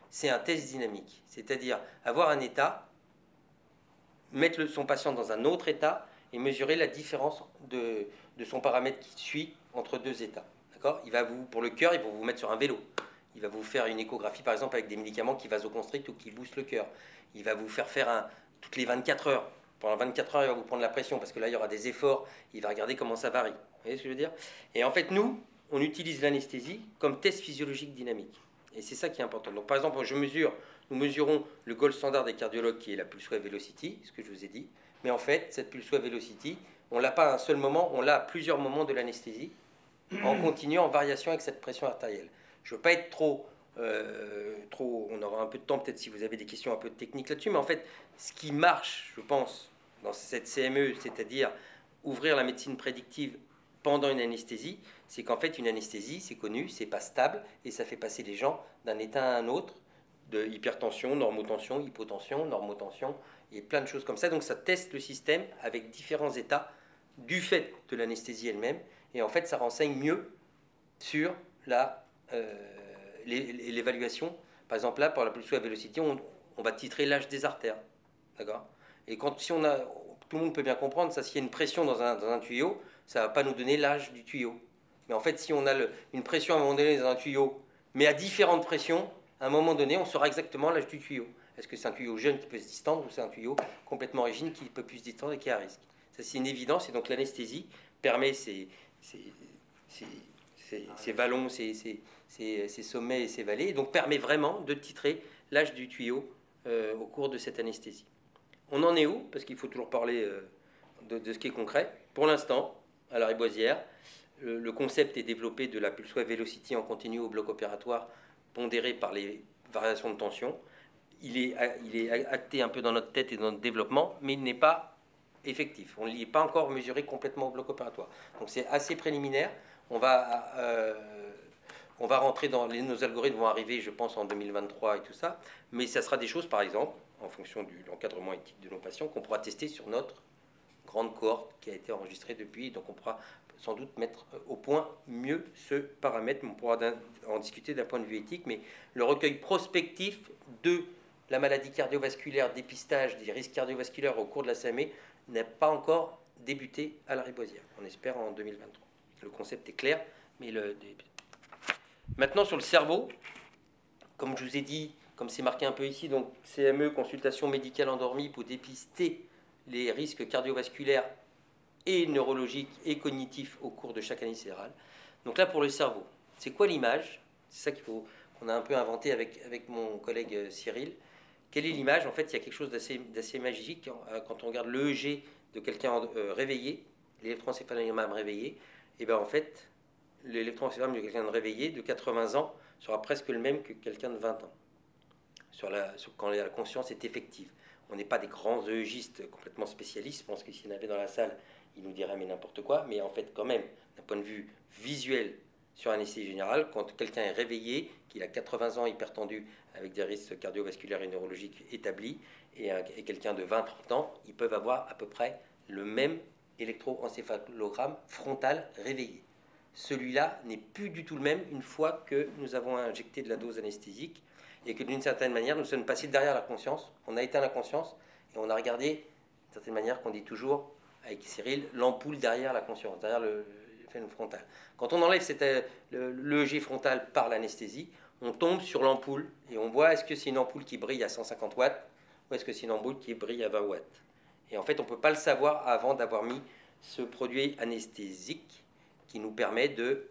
c'est un test dynamique. C'est-à-dire avoir un état, mettre son patient dans un autre état et mesurer la différence de, de son paramètre qui suit entre deux états. D'accord? Il va vous, pour le cœur, il va vous mettre sur un vélo. Il va vous faire une échographie, par exemple, avec des médicaments qui vasoconstrictent ou qui boostent le cœur. Il va vous faire faire un, toutes les 24 heures. Pendant 24 heures, il va vous prendre la pression parce que là, il y aura des efforts. Il va regarder comment ça varie. Vous voyez ce que je veux dire? Et en fait, nous, on utilise l'anesthésie comme test physiologique dynamique. Et c'est ça qui est important. Donc, par exemple, je mesure, nous mesurons le gold standard des cardiologues qui est la pulse wave velocity, ce que je vous ai dit. Mais en fait, cette pulse wave velocity, on l'a pas à un seul moment, on l'a à plusieurs moments de l'anesthésie, en continuant en variation avec cette pression artérielle. Je veux pas être trop, euh, trop. On aura un peu de temps peut-être si vous avez des questions un peu techniques là-dessus, mais en fait, ce qui marche, je pense, dans cette CME, c'est-à-dire ouvrir la médecine prédictive pendant une anesthésie, c'est qu'en fait, une anesthésie, c'est connu, c'est pas stable, et ça fait passer les gens d'un état à un autre, de hypertension, normotension, hypotension, normotension, et plein de choses comme ça. Donc ça teste le système avec différents états du fait de l'anesthésie elle-même, et en fait, ça renseigne mieux sur la euh, l'évaluation. Par exemple, là, pour la pulsion à vélocité, on, on va titrer l'âge des artères. D'accord? Et quand, on a, tout le monde peut bien comprendre, ça, s'il y a une pression dans un, dans un tuyau, ça ne va pas nous donner l'âge du tuyau. Mais en fait, si on a une pression à un moment donné dans un tuyau, mais à différentes pressions, à un moment donné, on saura exactement l'âge du tuyau. Est-ce que c'est un tuyau jeune qui peut se distendre ou c'est un tuyau complètement rigide qui peut plus se distendre et qui est à risque? Ça, c'est une évidence. Et donc, l'anesthésie permet ces, ces, ces, ces vallons, ces, sommets et ses vallées, et donc permet vraiment de titrer l'âge du tuyau euh, au cours de cette anesthésie. On en est où? Parce qu'il faut toujours parler euh, de, ce qui est concret. Pour l'instant, à la Riboisière, le, concept est développé de la pulse wave velocity en continu au bloc opératoire, pondéré par les variations de tension. Il est, il acté un peu dans notre tête et dans notre développement, mais il n'est pas effectif. On ne l'y est pas encore mesuré complètement au bloc opératoire. Donc c'est assez préliminaire. On va euh, rentrer dans nos algorithmes vont arriver, je pense, en 2023 et tout ça, mais ça sera des choses, par exemple, en fonction de l'encadrement éthique de nos patients, qu'on pourra tester sur notre grande cohorte qui a été enregistrée depuis. Donc on pourra sans doute mettre au point mieux ce paramètre, on pourra en discuter d'un point de vue éthique, mais le recueil prospectif de la maladie cardiovasculaire, dépistage des risques cardiovasculaires au cours de la CME n'a pas encore débuté à la Riboisière. On espère en 2023. Le concept est clair, mais le, Maintenant, sur le cerveau, comme je vous ai dit, comme c'est marqué un peu ici, donc CME, consultation médicale endormie pour dépister les risques cardiovasculaires et neurologiques et cognitifs au cours de chaque année cérébrale. Donc là, pour le cerveau, c'est quoi l'image? C'est ça qu'il faut qu'on a un peu inventé avec, avec mon collègue euh, Cyril. Quelle est l'image? En fait, il y a quelque chose d'assez magique euh, quand on regarde l'EEG de quelqu'un euh, réveillé, l'électroencéphalogramme réveillé. Et bien en fait, l'électroencéphalogramme de quelqu'un de réveillé de 80 ans sera presque le même que quelqu'un de 20 ans, sur la, quand la conscience est effective. On n'est pas des grands EEGistes complètement spécialistes. Je pense que s'il y en avait dans la salle, ils nous diraient mais n'importe quoi. Mais en fait, quand même, d'un point de vue visuel, sur anesthésie générale quand quelqu'un est réveillé, qu'il a 80 ans, hypertendu, avec des risques cardiovasculaires et neurologiques établis, et, et quelqu'un de 20-30 ans, ils peuvent avoir à peu près le même électroencéphalogramme frontal réveillé. Celui-là n'est plus du tout le même une fois que nous avons injecté de la dose anesthésique et que d'une certaine manière nous sommes passés derrière la conscience, on a éteint la conscience et on a regardé, d'une certaine manière qu'on dit toujours avec Cyril, l'ampoule derrière la conscience, derrière le, le frontal. Quand on enlève cette, le, l'EEG frontal par l'anesthésie, on tombe sur l'ampoule et on voit est-ce que c'est une ampoule qui brille à 150 watts ou est-ce que c'est une ampoule qui brille à 20 watts? Et en fait, on ne peut pas le savoir avant d'avoir mis ce produit anesthésique qui nous permet de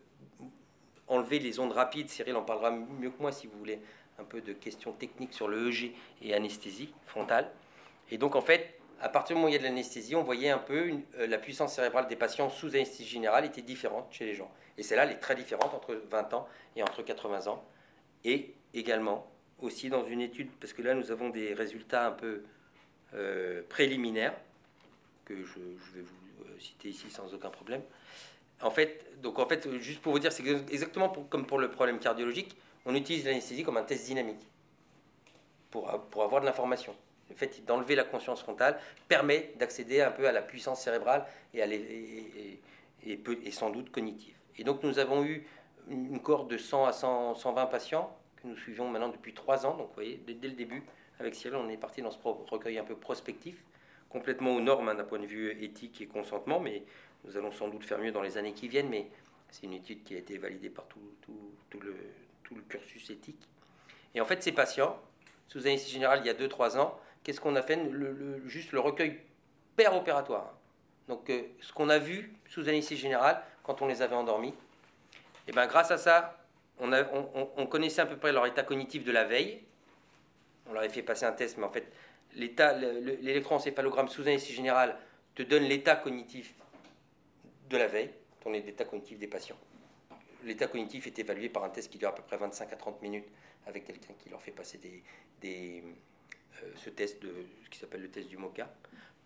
enlever les ondes rapides. Cyril en parlera mieux que moi si vous voulez un peu de questions techniques sur le EG et anesthésie frontale. Et donc en fait, à partir du moment où il y a de l'anesthésie, on voyait un peu une, euh, la puissance cérébrale des patients sous anesthésie générale était différente chez les gens. Et celle-là, elle est très différente entre 20 ans et entre 80 ans. Et également, aussi dans une étude, parce que là nous avons des résultats un peu euh, préliminaires, que je, vais vous euh, citer ici sans aucun problème. En fait, donc en fait, juste pour vous dire, c'est exactement comme pour le problème cardiologique, on utilise l'anesthésie comme un test dynamique pour, pour avoir de l'information. Le fait d'enlever la conscience frontale permet d'accéder un peu à la puissance cérébrale et, à les, et, sans doute cognitive. Et donc nous avons eu une cohorte de 100 à 100, 120 patients que nous suivons maintenant depuis 3 ans. Donc vous voyez, dès, le début, avec Cyril, on est parti dans ce recueil un peu prospectif, complètement aux normes hein, d'un point de vue éthique et consentement, mais nous allons sans doute faire mieux dans les années qui viennent, mais c'est une étude qui a été validée par tout, tout, le, tout le cursus éthique. Et en fait, ces patients, sous anesthésie générale il y a 2-3 ans, qu'est-ce qu'on a fait Juste le recueil opératoire. Donc, euh, ce qu'on a vu sous anesthésie générale quand on les avait endormis, et ben grâce à ça, on, connaissait à peu près leur état cognitif de la veille. On leur avait fait passer un test, mais en fait, l'électroencéphalogramme sous anesthésie générale te donne l'état cognitif de la veille, ton état cognitif des patients. L'état cognitif est évalué par un test qui dure à peu près 25 à 30 minutes avec quelqu'un qui leur fait passer euh, ce test de ce qui s'appelle le test du MOCA.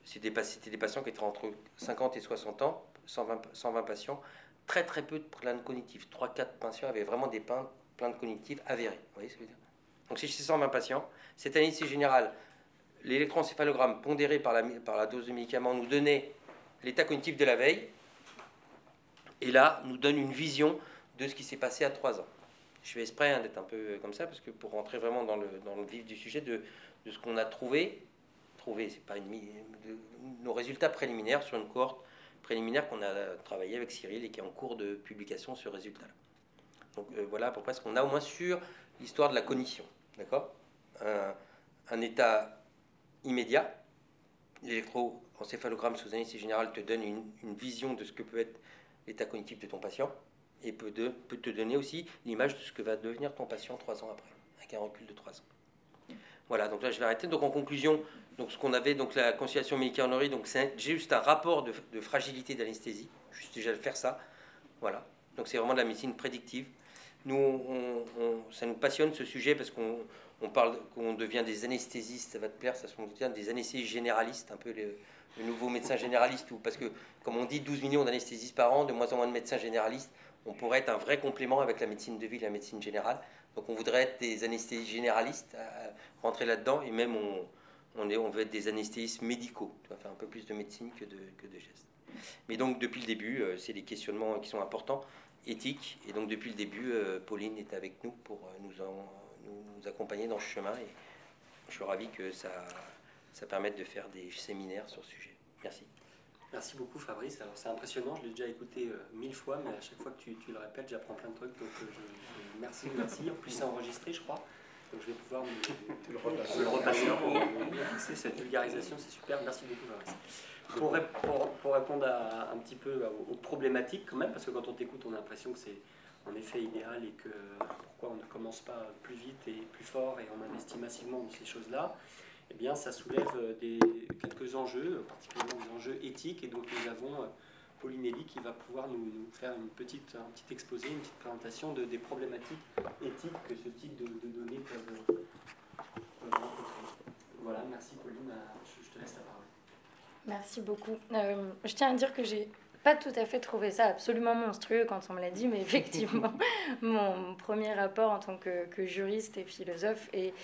C'était des, patients qui étaient entre 50 et 60 ans, 120, 120 patients, très très peu de plaintes cognitives. 3-4 patients avaient vraiment des plaintes cognitives avérées. Donc c'est chez 120 patients. Cette anesthésie générale, l'électroencéphalogramme pondéré par la, par la dose de médicaments nous donnait l'état cognitif de la veille, et là nous donne une vision de ce qui s'est passé à 3 ans. Je fais exprès hein, d'être un peu comme ça, parce que pour rentrer vraiment dans le, vif du sujet de, ce qu'on a trouvé, trouvé, c'est pas une, de, nos résultats préliminaires sur une cohorte préliminaire qu'on a travaillé avec Cyril et qui est en cours de publication ce résultat-là. Donc euh, voilà près ce qu'on a au moins sur l'histoire de la cognition. D'accord? Un, état immédiat, l'électroencéphalogramme sous anesthésie générale te donne une, vision de ce que peut être l'état cognitif de ton patient et peut, de, te donner aussi l'image de ce que va devenir ton patient trois ans après, avec un recul de trois ans. Voilà, donc là je vais arrêter. Donc en conclusion, donc ce qu'on avait, donc la conciliation médicale donc c'est juste un rapport de, de fragilité d'anesthésie, juste déjà faire ça. Voilà, donc c'est vraiment de la médecine prédictive. Nous, ça nous passionne ce sujet parce qu'on on parle qu'on devient des anesthésistes, ça va te plaire, ça se devient des anesthésistes généralistes, un peu le, le nouveau médecin généraliste, ou parce que comme on dit 12 millions d'anesthésistes par an, de moins en moins de médecins généralistes, on pourrait être un vrai complément avec la médecine de ville la médecine générale. Donc on voudrait être des anesthésistes généralistes, euh, rentrer là-dedans, et même on, veut être des anesthésistes médicaux, faire un peu plus de médecine que de, gestes. Mais donc depuis le début, euh, c'est des questionnements qui sont importants, éthiques, et donc depuis le début, euh, Pauline est avec nous pour nous accompagner dans ce chemin, et je suis ravi que ça, ça permette de faire des séminaires sur ce sujet. Merci. Merci beaucoup Fabrice. Alors c'est impressionnant, je l'ai déjà écouté euh, mille fois, mais à chaque fois que tu, tu le répètes, j'apprends plein de trucs. Donc euh, je, je, merci, merci. En plus c'est enregistré, je crois. Donc je vais pouvoir me, le repasser, le repasser pour fixer cette vulgarisation. C'est super. Merci beaucoup Fabrice. Pour, pour, pour, répondre à, un petit peu aux, aux, problématiques quand même, parce que quand on t'écoute, on a l'impression que c'est en effet idéal et que pourquoi on ne commence pas plus vite et plus fort et on investit massivement dans ces choses-là eh bien, ça soulève euh, quelques enjeux, particulièrement des enjeux éthiques. Et donc, nous avons euh, Pauline Elie qui va pouvoir nous, faire une petite, un petit exposé, une petite présentation de, des problématiques éthiques que ce type de, données peuvent, rencontrer. Voilà, merci Pauline, je, te laisse la parole. Merci beaucoup. Euh, je tiens à dire que j'ai pas tout à fait trouvé ça absolument monstrueux quand on me l'a dit, mais effectivement, mon premier rapport en tant que, que, juriste et philosophe est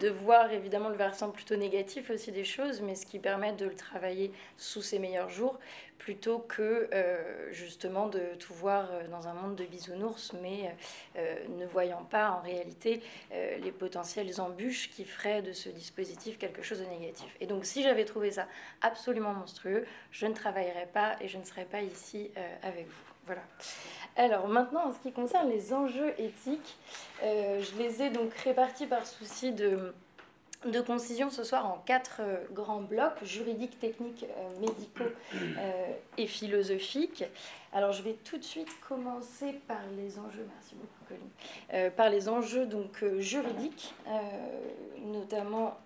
de voir évidemment le versant plutôt négatif aussi des choses, mais ce qui permet de le travailler sous ses meilleurs jours, plutôt que euh, justement de tout voir euh, dans un monde de bisounours, mais euh, ne voyant pas en réalité les potentielles embûches qui feraient de ce dispositif quelque chose de négatif. Et donc si j'avais trouvé ça absolument monstrueux, je ne travaillerais pas et je ne serais pas ici avec vous. Voilà. Alors maintenant, en ce qui concerne les enjeux éthiques, je les ai donc répartis par souci de de concision ce soir en quatre euh, grands blocs, juridiques, techniques, euh, médicaux euh, et philosophiques. Alors je vais tout de suite commencer par les enjeux, merci beaucoup Colline, par les enjeux donc juridiques, notamment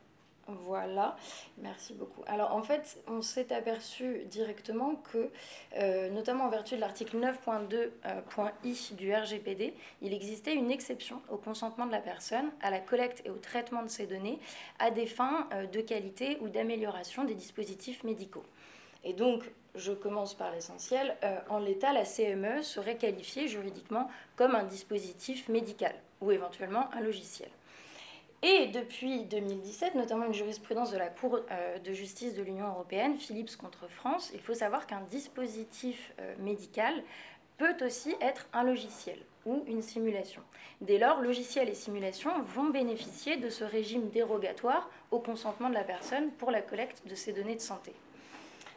voilà, merci beaucoup. Alors en fait, on s'est aperçu directement que, euh, notamment en vertu de l'article 9.2.i euh, du RGPD, il existait une exception au consentement de la personne, à la collecte et au traitement de ces données, à des fins euh, de qualité ou d'amélioration des dispositifs médicaux. Et donc, je commence par l'essentiel, en l'état, la CME serait qualifiée juridiquement comme un dispositif médical ou éventuellement un logiciel. Et depuis 2017, notamment une jurisprudence de la Cour euh, de justice de l'Union européenne, Philips contre France, il faut savoir qu'un dispositif euh, médical peut aussi être un logiciel ou une simulation. Dès lors, logiciel et simulation vont bénéficier de ce régime dérogatoire au consentement de la personne pour la collecte de ces données de santé.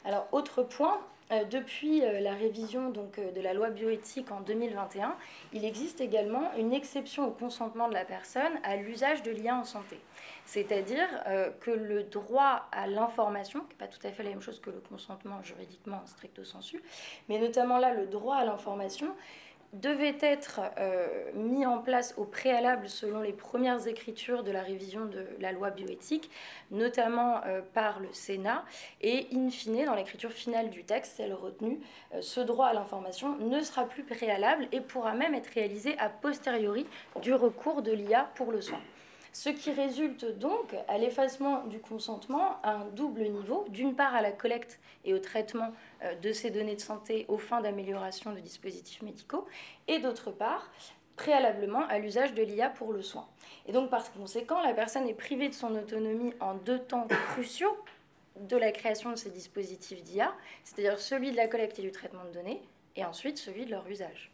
Alors, autre point, euh, depuis euh, la révision euh, de la loi bioéthique en 2021, il existe également une exception au consentement de la personne à l'usage de liens en santé. C'est-à-dire que le droit à l'information, qui n'est pas tout à fait la même chose que le consentement juridiquement stricto sensu, mais notamment là le droit à l'information, devait être euh, mis en place au préalable selon les premières écritures de la révision de la loi bioéthique, notamment euh, par le Sénat, et in fine, dans l'écriture finale du texte, celle retenue, euh, ce droit à l'information ne sera plus préalable et pourra même être réalisé a posteriori du recours de l'IA pour le soin. Ce qui résulte donc à l'effacement du consentement à un double niveau, d'une part à la collecte et au traitement de ces données de santé aux fins d'amélioration de dispositifs médicaux, et d'autre part préalablement à l'usage de l'IA pour le soin. Et donc par conséquent, la personne est privée de son autonomie en deux temps cruciaux de la création de ces dispositifs d'IA, c'est-à-dire celui de la collecte et du traitement de données, et ensuite celui de leur usage.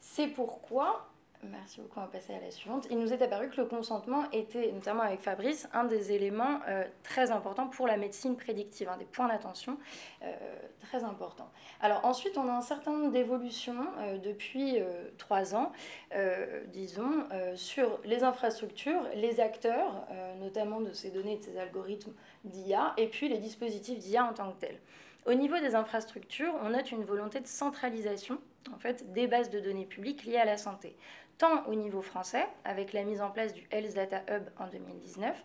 C'est pourquoi Merci beaucoup, on va passer à la suivante. Il nous est apparu que le consentement était, notamment avec Fabrice, un des éléments euh, très importants pour la médecine prédictive, un des points d'attention euh, très importants. Alors ensuite, on a un certain nombre d'évolutions euh, depuis trois ans, disons, sur les infrastructures, les acteurs, notamment de ces données et de ces algorithmes d'IA, et puis les dispositifs d'IA en tant que tels. Au niveau des infrastructures, on note une volonté de centralisation en fait, des bases de données publiques liées à la santé tant au niveau français, avec la mise en place du Health Data Hub en 2019,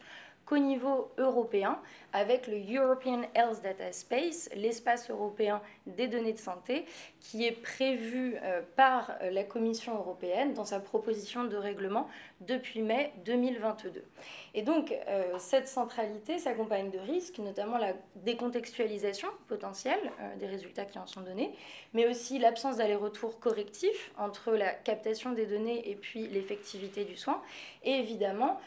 qu'au niveau européen, avec le European Health Data Space, l'espace européen des données de santé, qui est prévu euh, par euh, la Commission européenne dans sa proposition de règlement depuis mai 2022. Et donc, euh, cette centralité s'accompagne de risques, notamment la décontextualisation potentielle des résultats qui en sont donnés, mais aussi l'absence d'aller-retour correctif entre la captation des données et puis l'effectivité du soin, et évidemment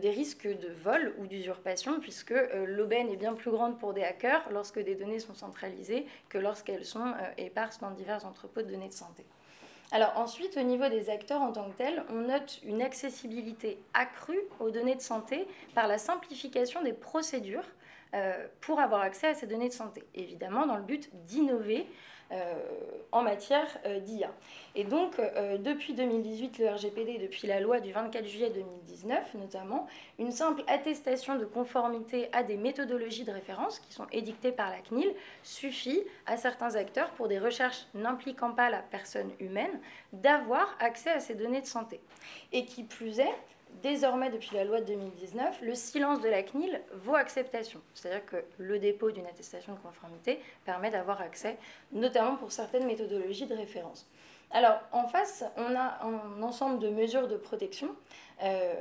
des risques de vol ou d'usurpation, puisque l'aubaine est bien plus grande pour des hackers lorsque des données sont centralisées que lorsqu'elles sont éparses dans divers entrepôts de données de santé. Alors ensuite, au niveau des acteurs en tant que tels, on note une accessibilité accrue aux données de santé par la simplification des procédures euh, pour avoir accès à ces données de santé. Évidemment, dans le but d'innover euh, en matière euh, d'IA. Et donc, euh, depuis 2018, le RGPD, depuis la loi du 24 juillet 2019 notamment, une simple attestation de conformité à des méthodologies de référence qui sont édictées par la CNIL suffit à certains acteurs, pour des recherches n'impliquant pas la personne humaine, d'avoir accès à ces données de santé. Et qui plus est, désormais, depuis la loi de 2019, le silence de la CNIL vaut acceptation. C'est-à-dire que le dépôt d'une attestation de conformité permet d'avoir accès, notamment pour certaines méthodologies de référence. Alors, en face, on a un ensemble de mesures de protection euh,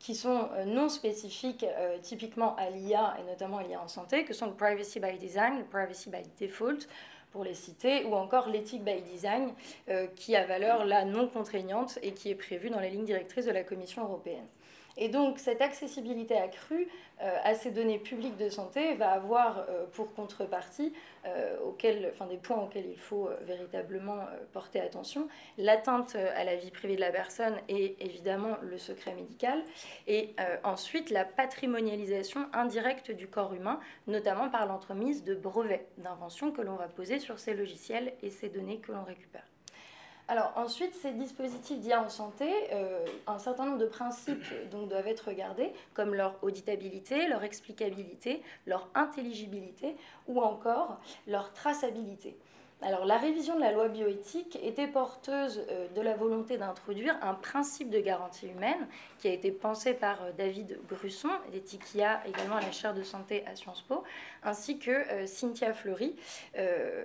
qui sont euh, non spécifiques euh, typiquement à l'IA et notamment à l'IA en santé, que sont le privacy by design, le privacy by default, pour les citer, ou encore l'éthique by design, qui a valeur là non contraignante et qui est prévue dans les lignes directrices de la Commission européenne. Et donc cette accessibilité accrue euh, à ces données publiques de santé va avoir euh, pour contrepartie euh, enfin, des points auxquels il faut véritablement porter attention, l'atteinte à la vie privée de la personne et évidemment le secret médical, et ensuite la patrimonialisation indirecte du corps humain, notamment par l'entremise de brevets d'invention que l'on va poser sur ces logiciels et ces données que l'on récupère. Alors ensuite, ces dispositifs d'IA en santé, euh, un certain nombre de principes donc, doivent être regardés, comme leur auditabilité, leur explicabilité, leur intelligibilité ou encore leur traçabilité. Alors la révision de la loi bioéthique était porteuse euh, de la volonté d'introduire un principe de garantie humaine qui a été pensé par euh, David Grusson, d'éthiquia également à la chaire de santé à Sciences Po, ainsi que euh, Cynthia Fleury,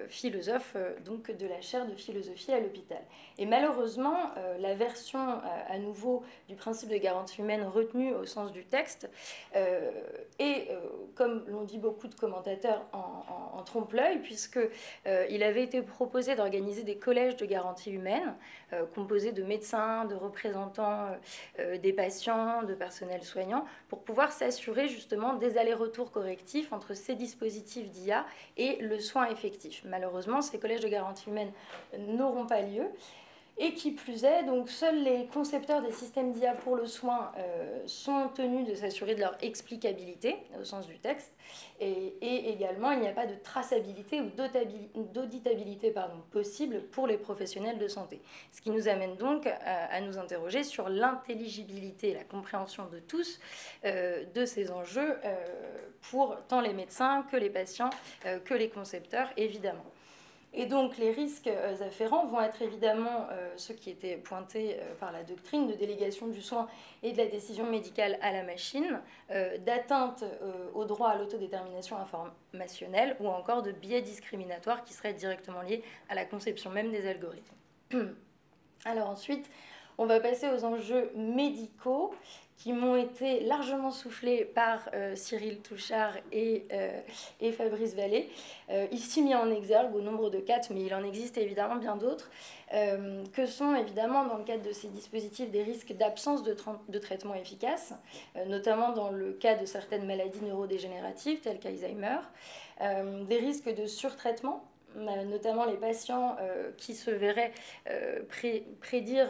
philosophe donc de la chaire de philosophie à l'hôpital. Et malheureusement, la version à nouveau du principe de garantie humaine retenue au sens du texte est, comme l'ont dit beaucoup de commentateurs, en, en trompe-l'œil, puisqu'il avait été proposé d'organiser des collèges de garantie humaine euh, composés de médecins, de représentants euh, euh, des patients, de personnel soignant, pour pouvoir s'assurer justement des allers-retours correctifs entre ces d'IA et le soin effectif. Malheureusement, ces collèges de garantie humaine n'auront pas lieu. Et qui plus est, donc seuls les concepteurs des systèmes d'IA pour le soin euh, sont tenus de s'assurer de leur explicabilité au sens du texte. Et, également, il n'y a pas de traçabilité ou d'auditabilité possible pour les professionnels de santé. Ce qui nous amène donc à, nous interroger sur l'intelligibilité et la compréhension de tous euh, de ces enjeux euh, pour tant les médecins que les patients que les concepteurs, évidemment. Et donc les risques euh, afférents vont être évidemment euh, ceux qui étaient pointés euh, par la doctrine de délégation du soin et de la décision médicale à la machine, d'atteinte au droit à l'autodétermination informationnelle ou encore de biais discriminatoires qui seraient directement liés à la conception même des algorithmes. Alors ensuite, on va passer aux enjeux médicaux qui m'ont été largement soufflés par euh, Cyril Touchard et, euh, et Fabrice Vallée, euh, ici mis en exergue au nombre de quatre, mais il en existe évidemment bien d'autres, que sont évidemment dans le cadre de ces dispositifs des risques d'absence de, de, traitement efficace, notamment dans le cas de certaines maladies neurodégénératives telles qu'Alzheimer, des risques de surtraitement notamment les patients euh, qui se verraient euh, prédire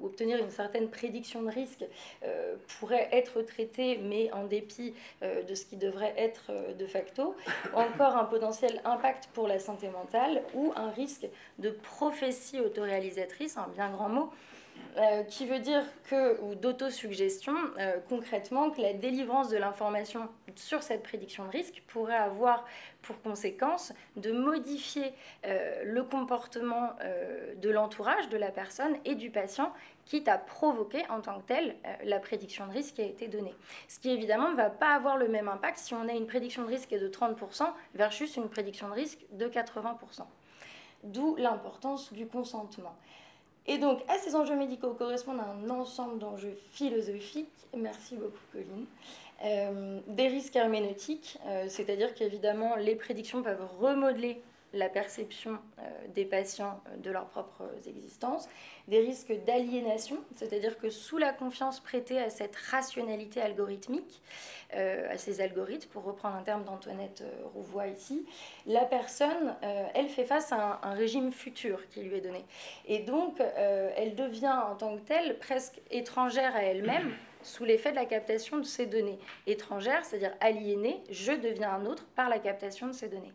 ou obtenir une certaine prédiction de risque euh, pourraient être traités, mais en dépit de ce qui devrait être de facto, encore un potentiel impact pour la santé mentale ou un risque de prophétie autoréalisatrice, un bien grand mot, euh, qui veut dire que, ou d'autosuggestion, euh, concrètement, que la délivrance de l'information sur cette prédiction de risque pourrait avoir pour conséquence de modifier euh, le comportement de l'entourage de la personne et du patient, quitte à provoquer en tant que tel la prédiction de risque qui a été donnée. Ce qui évidemment ne va pas avoir le même impact si on a une prédiction de risque de 30% versus une prédiction de risque de 80%. D'où l'importance du consentement. Et donc, à ces enjeux médicaux correspondent un ensemble d'enjeux philosophiques, merci beaucoup Colline, euh, des risques herméneutiques, euh, c'est-à-dire qu'évidemment, les prédictions peuvent remodeler la perception euh, des patients euh, de leur propre existence, des risques d'aliénation, c'est-à-dire que sous la confiance prêtée à cette rationalité algorithmique, euh, à ces algorithmes, pour reprendre un terme d'Antoinette Rouvois ici, la personne, elle fait face à un, régime futur qui lui est donné. Et donc, elle devient en tant que telle presque étrangère à elle-même sous l'effet de la captation de ces données. Étrangère, c'est-à-dire aliénée, je deviens un autre par la captation de ces données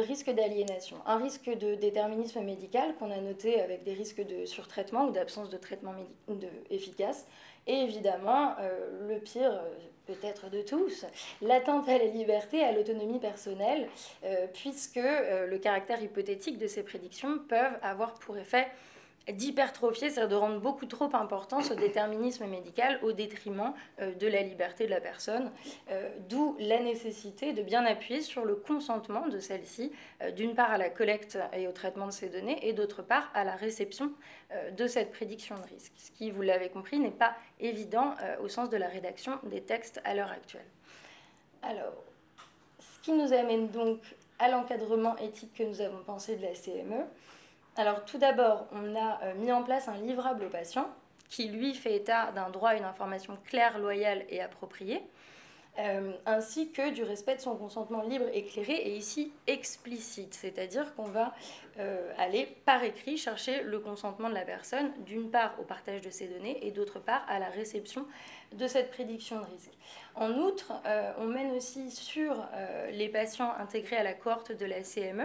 risque d'aliénation, un risque de déterminisme médical qu'on a noté avec des risques de surtraitement ou d'absence de traitement de, efficace, et évidemment, euh, le pire euh, peut-être de tous, l'atteinte à la liberté, à l'autonomie personnelle, euh, puisque le caractère hypothétique de ces prédictions peuvent avoir pour effet d'hypertrophier, c'est-à-dire de rendre beaucoup trop important ce déterminisme médical au détriment euh, de la liberté de la personne, euh, d'où la nécessité de bien appuyer sur le consentement de celle-ci, euh, d'une part à la collecte et au traitement de ces données, et d'autre part à la réception de cette prédiction de risque, ce qui, vous l'avez compris, n'est pas évident au sens de la rédaction des textes à l'heure actuelle. Alors, ce qui nous amène donc à l'encadrement éthique que nous avons pensé de la CME. Alors tout d'abord, on a mis en place un livrable aux patients qui, lui, fait état d'un droit à une information claire, loyale et appropriée. Euh, ainsi que du respect de son consentement libre, éclairé et ici explicite, c'est-à-dire qu'on va euh, aller par écrit chercher le consentement de la personne, d'une part au partage de ces données et d'autre part à la réception de cette prédiction de risque. En outre, euh, on mène aussi sur les patients intégrés à la cohorte de la CME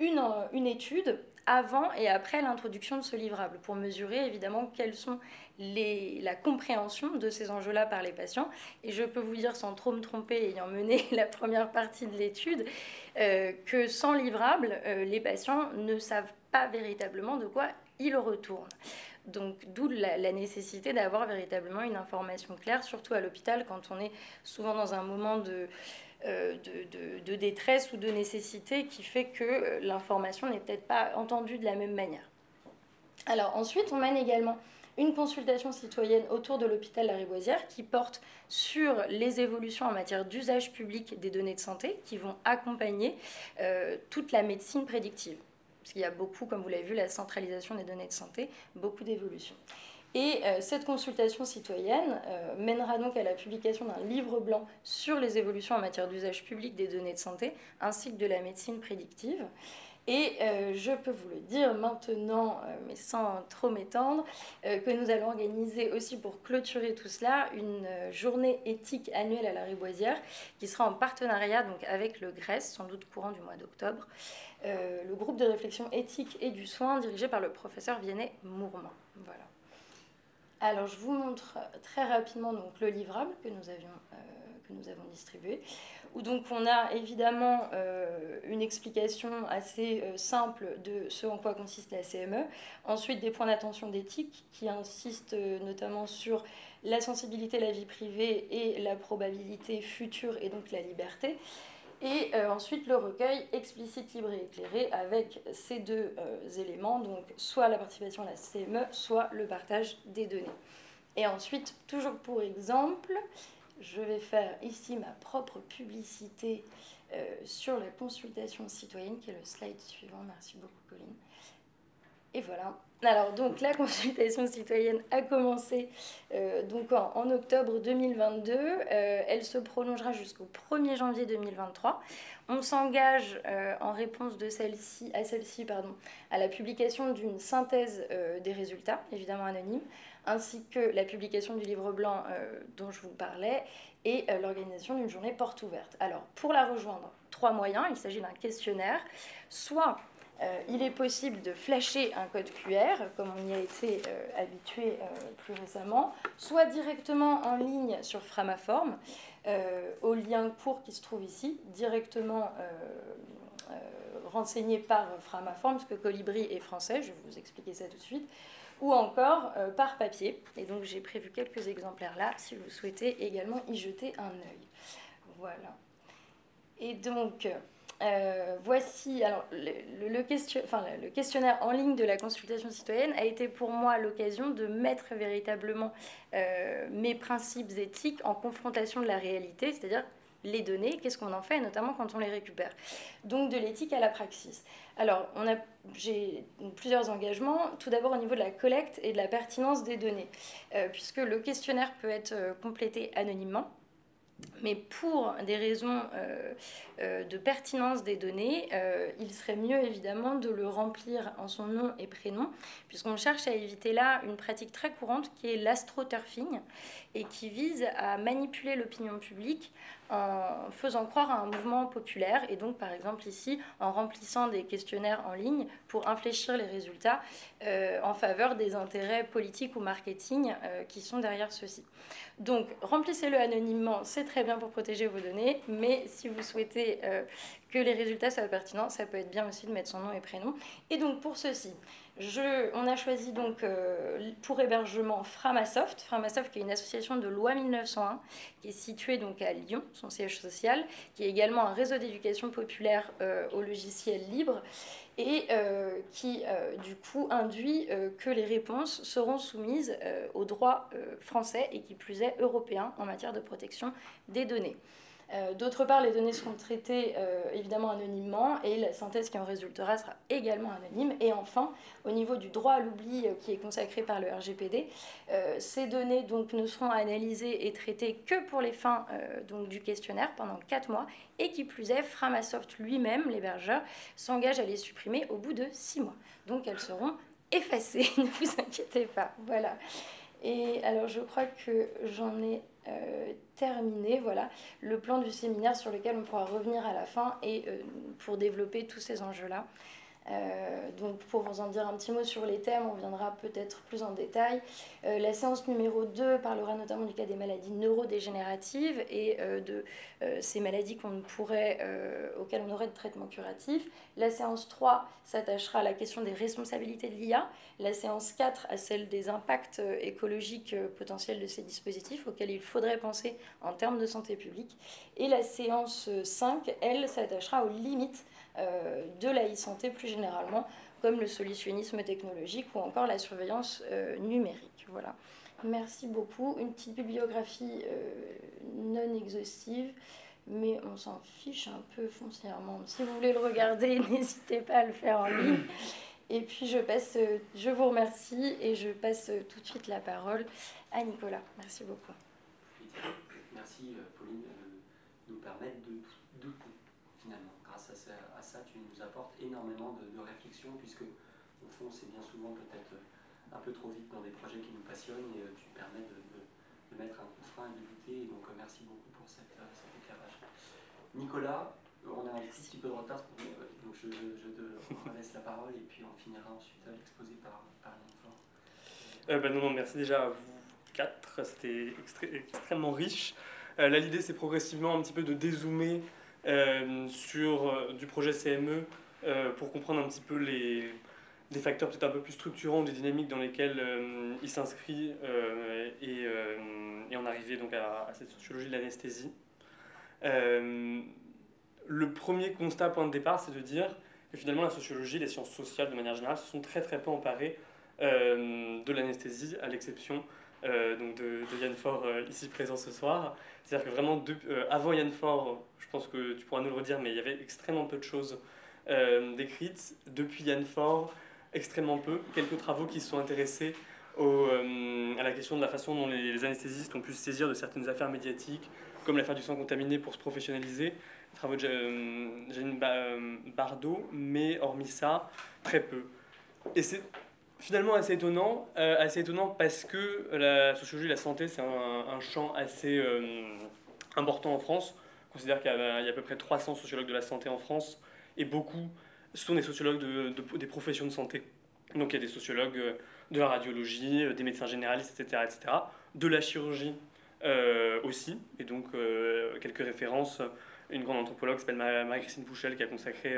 une, une étude avant et après l'introduction de ce livrable pour mesurer évidemment quelles sont les, la compréhension de ces enjeux-là par les patients. Et je peux vous dire sans trop me tromper, ayant mené la première partie de l'étude, euh, que sans livrable, euh, les patients ne savent pas véritablement de quoi ils retournent. Donc d'où la, nécessité d'avoir véritablement une information claire, surtout à l'hôpital quand on est souvent dans un moment de, euh, de, détresse ou de nécessité qui fait que l'information n'est peut-être pas entendue de la même manière. Alors ensuite, on mène également une consultation citoyenne autour de l'hôpital Lariboisière qui porte sur les évolutions en matière d'usage public des données de santé qui vont accompagner euh, toute la médecine prédictive. Parce qu'il y a beaucoup, comme vous l'avez vu, la centralisation des données de santé, beaucoup d'évolutions. Et euh, cette consultation citoyenne euh, mènera donc à la publication d'un livre blanc sur les évolutions en matière d'usage public des données de santé, ainsi que de la médecine prédictive. Et euh, je peux vous le dire maintenant, mais sans trop m'étendre, que nous allons organiser aussi pour clôturer tout cela une journée éthique annuelle à la Riboisière qui sera en partenariat donc, avec le GRES, sans doute courant du mois d'octobre, le groupe de réflexion éthique et du soin dirigé par le professeur Vianney Mourman. Voilà. Alors je vous montre très rapidement donc, le livrable que nous, avions, que nous avons distribué où donc on a évidemment euh, une explication assez euh, simple de ce en quoi consiste la CME. Ensuite, des points d'attention d'éthique qui insistent euh, notamment sur la sensibilité, la vie privée et la probabilité future et donc la liberté. Et ensuite, le recueil explicite, libre et éclairé avec ces deux éléments, donc soit la participation à la CME, soit le partage des données. Et ensuite, toujours pour exemple, je vais faire ici ma propre publicité euh, sur la consultation citoyenne, qui est le slide suivant. Merci beaucoup, Colline. Et voilà. Alors, donc, la consultation citoyenne a commencé euh, donc en, octobre 2022. Euh, elle se prolongera jusqu'au 1er janvier 2023. On s'engage en réponse de celle-ci, à celle-ci pardon, à la publication d'une synthèse des résultats, évidemment anonyme, ainsi que la publication du livre blanc euh, dont je vous parlais et euh, l'organisation d'une journée porte ouverte. Alors, pour la rejoindre, trois moyens. Il s'agit d'un questionnaire. Soit euh, il est possible de flasher un code QR, comme on y a été habitué plus récemment, soit directement en ligne sur Framaform, au lien court qui se trouve ici, directement renseigné par Framaform, parce que Colibri est français, je vais vous expliquer ça tout de suite ou encore euh, par papier. Et donc j'ai prévu quelques exemplaires là si vous souhaitez également y jeter un œil. Voilà. Et donc euh, voici, alors le, questionnaire en ligne de la consultation citoyenne a été pour moi l'occasion de mettre véritablement euh, mes principes éthiques en confrontation de la réalité, c'est-à-dire les données, qu'est-ce qu'on en fait, notamment quand on les récupère. Donc de l'éthique à la praxis. Alors, on a, j'ai plusieurs engagements. Tout d'abord au niveau de la collecte et de la pertinence des données, euh, puisque le questionnaire peut être complété anonymement. Mais pour des raisons euh, euh, de pertinence des données, euh, il serait mieux évidemment de le remplir en son nom et prénom, puisqu'on cherche à éviter là une pratique très courante qui est l'astroturfing et qui vise à manipuler l'opinion publique en faisant croire à un mouvement populaire et donc par exemple ici en remplissant des questionnaires en ligne pour infléchir les résultats en faveur des intérêts politiques ou marketing qui sont derrière ceux-ci. Donc remplissez-le anonymement, c'est très bien pour protéger vos données, mais si vous souhaitez euh, que les résultats soient pertinents, ça peut être bien aussi de mettre son nom et prénom. Et donc pour ceci, on a choisi donc euh, pour hébergement Framasoft, Framasoft qui est une association de loi 1901 qui est située donc à Lyon, son siège social, qui est également un réseau d'éducation populaire euh, au logiciel libre et euh, qui du coup induit que les réponses seront soumises au droit français et qui plus est européen en matière de protection des données. Euh, d'autre part, les données seront traitées euh, évidemment anonymement et la synthèse qui en résultera sera également anonyme. Et enfin, au niveau du droit à l'oubli euh, qui est consacré par le RGPD, ces données donc, ne seront analysées et traitées que pour les fins donc, du questionnaire pendant 4 mois et qui plus est, Framasoft lui-même, l'hébergeur, s'engage à les supprimer au bout de 6 mois. Donc elles seront effacées, ne vous inquiétez pas. Voilà. Et alors je crois que j'en ai euh, terminé, voilà, le plan du séminaire sur lequel on pourra revenir à la fin et euh, pour développer tous ces enjeux-là. Euh, donc pour vous en dire un petit mot sur les thèmes, on viendra peut-être plus en détail. Euh, la séance numéro 2 parlera notamment du cas des maladies neurodégénératives et euh, de ces maladies qu'on pourrait, auxquelles on aurait de traitement curatif. La séance 3 s'attachera à la question des responsabilités de l'IA. La séance 4 à celle des impacts écologiques potentiels de ces dispositifs auxquels il faudrait penser en termes de santé publique. Et la séance 5, elle, s'attachera aux limites de la e-santé plus généralement, comme le solutionnisme technologique ou encore la surveillance euh, numérique. Voilà. Merci beaucoup. Une petite bibliographie euh, non exhaustive, mais on s'en fiche un peu foncièrement. Si vous voulez le regarder, n'hésitez pas à le faire en ligne. Et puis je passe, je vous remercie et je passe tout de suite la parole à Nicolas. Merci beaucoup. Merci Pauline de nous permettre de à ça, tu nous apportes énormément de, réflexion, puisque au fond, c'est bien souvent peut-être un peu trop vite dans des projets qui nous passionnent, et euh, tu permets de, mettre un coup de frein et de lutter. Et donc, euh, merci beaucoup pour cette, euh, cet éclairage. Nicolas, on a un petit peu de retard, donc je, te laisse la parole, et puis on finira ensuite l'exposé par, par euh, ben non, non, merci déjà à vous quatre, c'était extrêmement riche. là, l'idée, c'est progressivement un petit peu de dézoomer euh, sur euh, du projet CME euh, pour comprendre un petit peu les, des facteurs peut-être un peu plus structurants des dynamiques dans lesquelles il s'inscrit et, et, en arriver donc à, cette sociologie de l'anesthésie. le premier constat, point de départ, c'est de dire que finalement la sociologie, les sciences sociales de manière générale, se sont très très peu emparées de l'anesthésie, à l'exception donc de, de, Yann Faure ici présent ce soir. C'est-à-dire que vraiment, avant Yann Faure, je pense que tu pourras nous le redire, mais il y avait extrêmement peu de choses euh, décrites. Depuis Yann Fort, extrêmement peu. Quelques travaux qui se sont intéressés au, euh, à la question de la façon dont les, anesthésistes ont pu se saisir de certaines affaires médiatiques, comme l'affaire du sang contaminé pour se professionnaliser. Travaux de euh, Janine Bardot, mais hormis ça, très peu. Et c'est finalement assez étonnant, assez étonnant parce que la sociologie la santé, c'est un, un, champ assez important en France considère qu'il y, a à peu près 300 sociologues de la santé en France et beaucoup sont des sociologues de, des professions de santé. Donc il y a des sociologues euh, de la radiologie, euh, des médecins généralistes, etc., etc., de la chirurgie euh, aussi, et donc quelques références. Une grande anthropologue s'appelle Marie-Christine Pouchel qui a consacré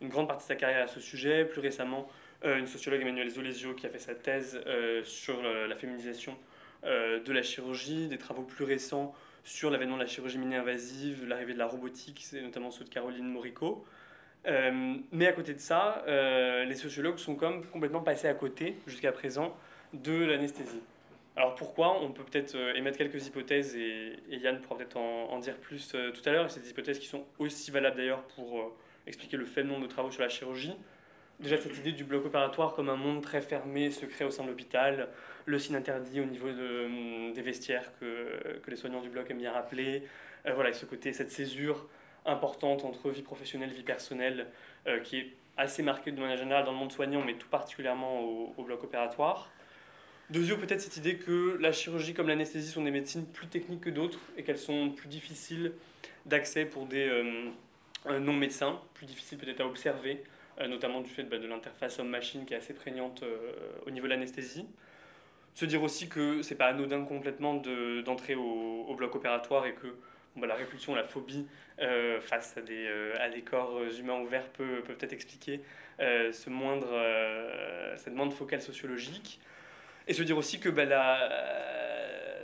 une grande partie de sa carrière à ce sujet. Plus récemment, une sociologue Emmanuelle Zolesio qui a fait sa thèse sur la féminisation de la chirurgie, des travaux plus récents sur l'avènement de la chirurgie mini-invasive, l'arrivée de la robotique, c'est notamment ceux de Caroline Morico. Euh, mais à côté de ça, euh, les sociologues sont comme complètement passés à côté, jusqu'à présent, de l'anesthésie. Alors pourquoi? On peut peut-être euh, émettre quelques hypothèses, et, Yann pourra peut-être en, dire plus tout à l'heure, c'est des hypothèses qui sont aussi valables d'ailleurs pour expliquer le faible nombre de travaux sur la chirurgie. Déjà cette idée du bloc opératoire comme un monde très fermé, secret au sein de l'hôpital, le signe interdit au niveau hum, des vestiaires que, que, les soignants du bloc aiment bien rappeler. Voilà, ce côté, cette césure importante entre vie professionnelle vie personnelle euh, qui est assez marquée de manière générale dans le monde soignant, mais tout particulièrement au, bloc opératoire. Deuxièmement, peut-être cette idée que la chirurgie comme l'anesthésie sont des médecines plus techniques que d'autres et qu'elles sont plus difficiles d'accès pour des euh, non-médecins, plus difficiles peut-être à observer, notamment du fait bah, de l'interface homme-machine qui est assez prégnante au niveau de l'anesthésie. Se dire aussi que c'est pas anodin complètement d'entrer au, bloc opératoire et que bah, la répulsion, la phobie euh, face à des, euh, à des corps humains ouverts peut peut-être expliquer euh, ce moindre, cette moindre focale sociologique. Et se dire aussi que bah, la,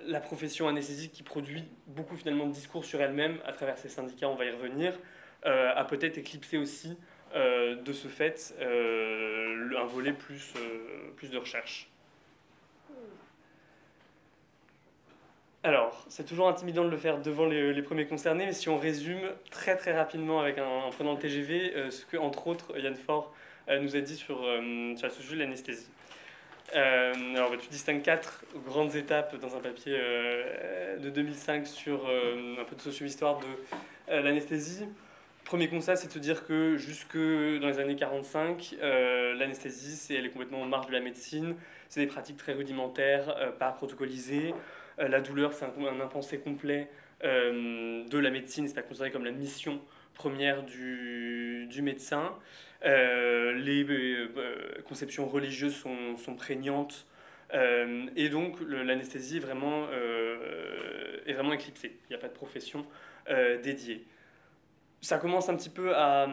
la profession anesthésique qui produit beaucoup finalement de discours sur elle-même à travers ses syndicats, on va y revenir, a peut-être éclipsé aussi de ce fait un volet plus, plus de recherche. Alors, c'est toujours intimidant de le faire devant les, premiers concernés, mais si on résume très très rapidement avec en prenant le TGV, ce que, entre autres, Yann Faure nous a dit sur, sur la sociologie de l'anesthésie. alors, bah, tu distingues quatre grandes étapes dans un papier de 2005 sur un peu de socio-histoire de l'anesthésie. Premier constat, c'est de se dire que jusque dans les années 45, euh, l'anesthésie, c'est, elle est complètement en marge de la médecine. C'est des pratiques très rudimentaires, euh, pas protocolisées. Euh, la douleur, c'est un, un impensé complet de la médecine. C'est pas considéré comme la mission première du, du médecin. les conceptions religieuses sont, sont prégnantes. et donc l'anesthésie est vraiment, est vraiment éclipsée. Il n'y a pas de profession dédiée ça commence un petit peu à,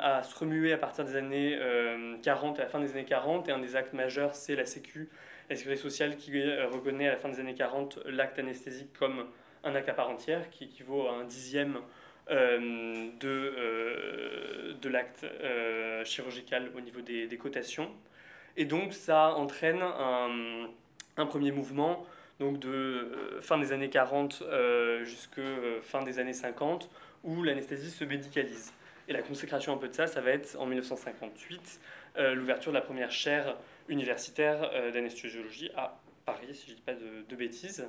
à, se remuer à partir des années 40, euh, à la fin des années 40, et un des actes majeurs, c'est la Sécu, la Sécurité sociale, qui euh, reconnaît à la fin des années 40 l'acte anesthésique comme un acte à part entière, qui équivaut à un dixième euh, de, de l'acte chirurgical au niveau des, des, cotations. Et donc ça entraîne un, un premier mouvement, donc de fin des années 40 jusqu'à fin des années 50, où l'anesthésie se médicalise. Et la consécration un peu de ça, ça va être en 1958, euh, l'ouverture de la première chaire universitaire euh, d'anesthésiologie à Paris, si je ne dis pas de, bêtises.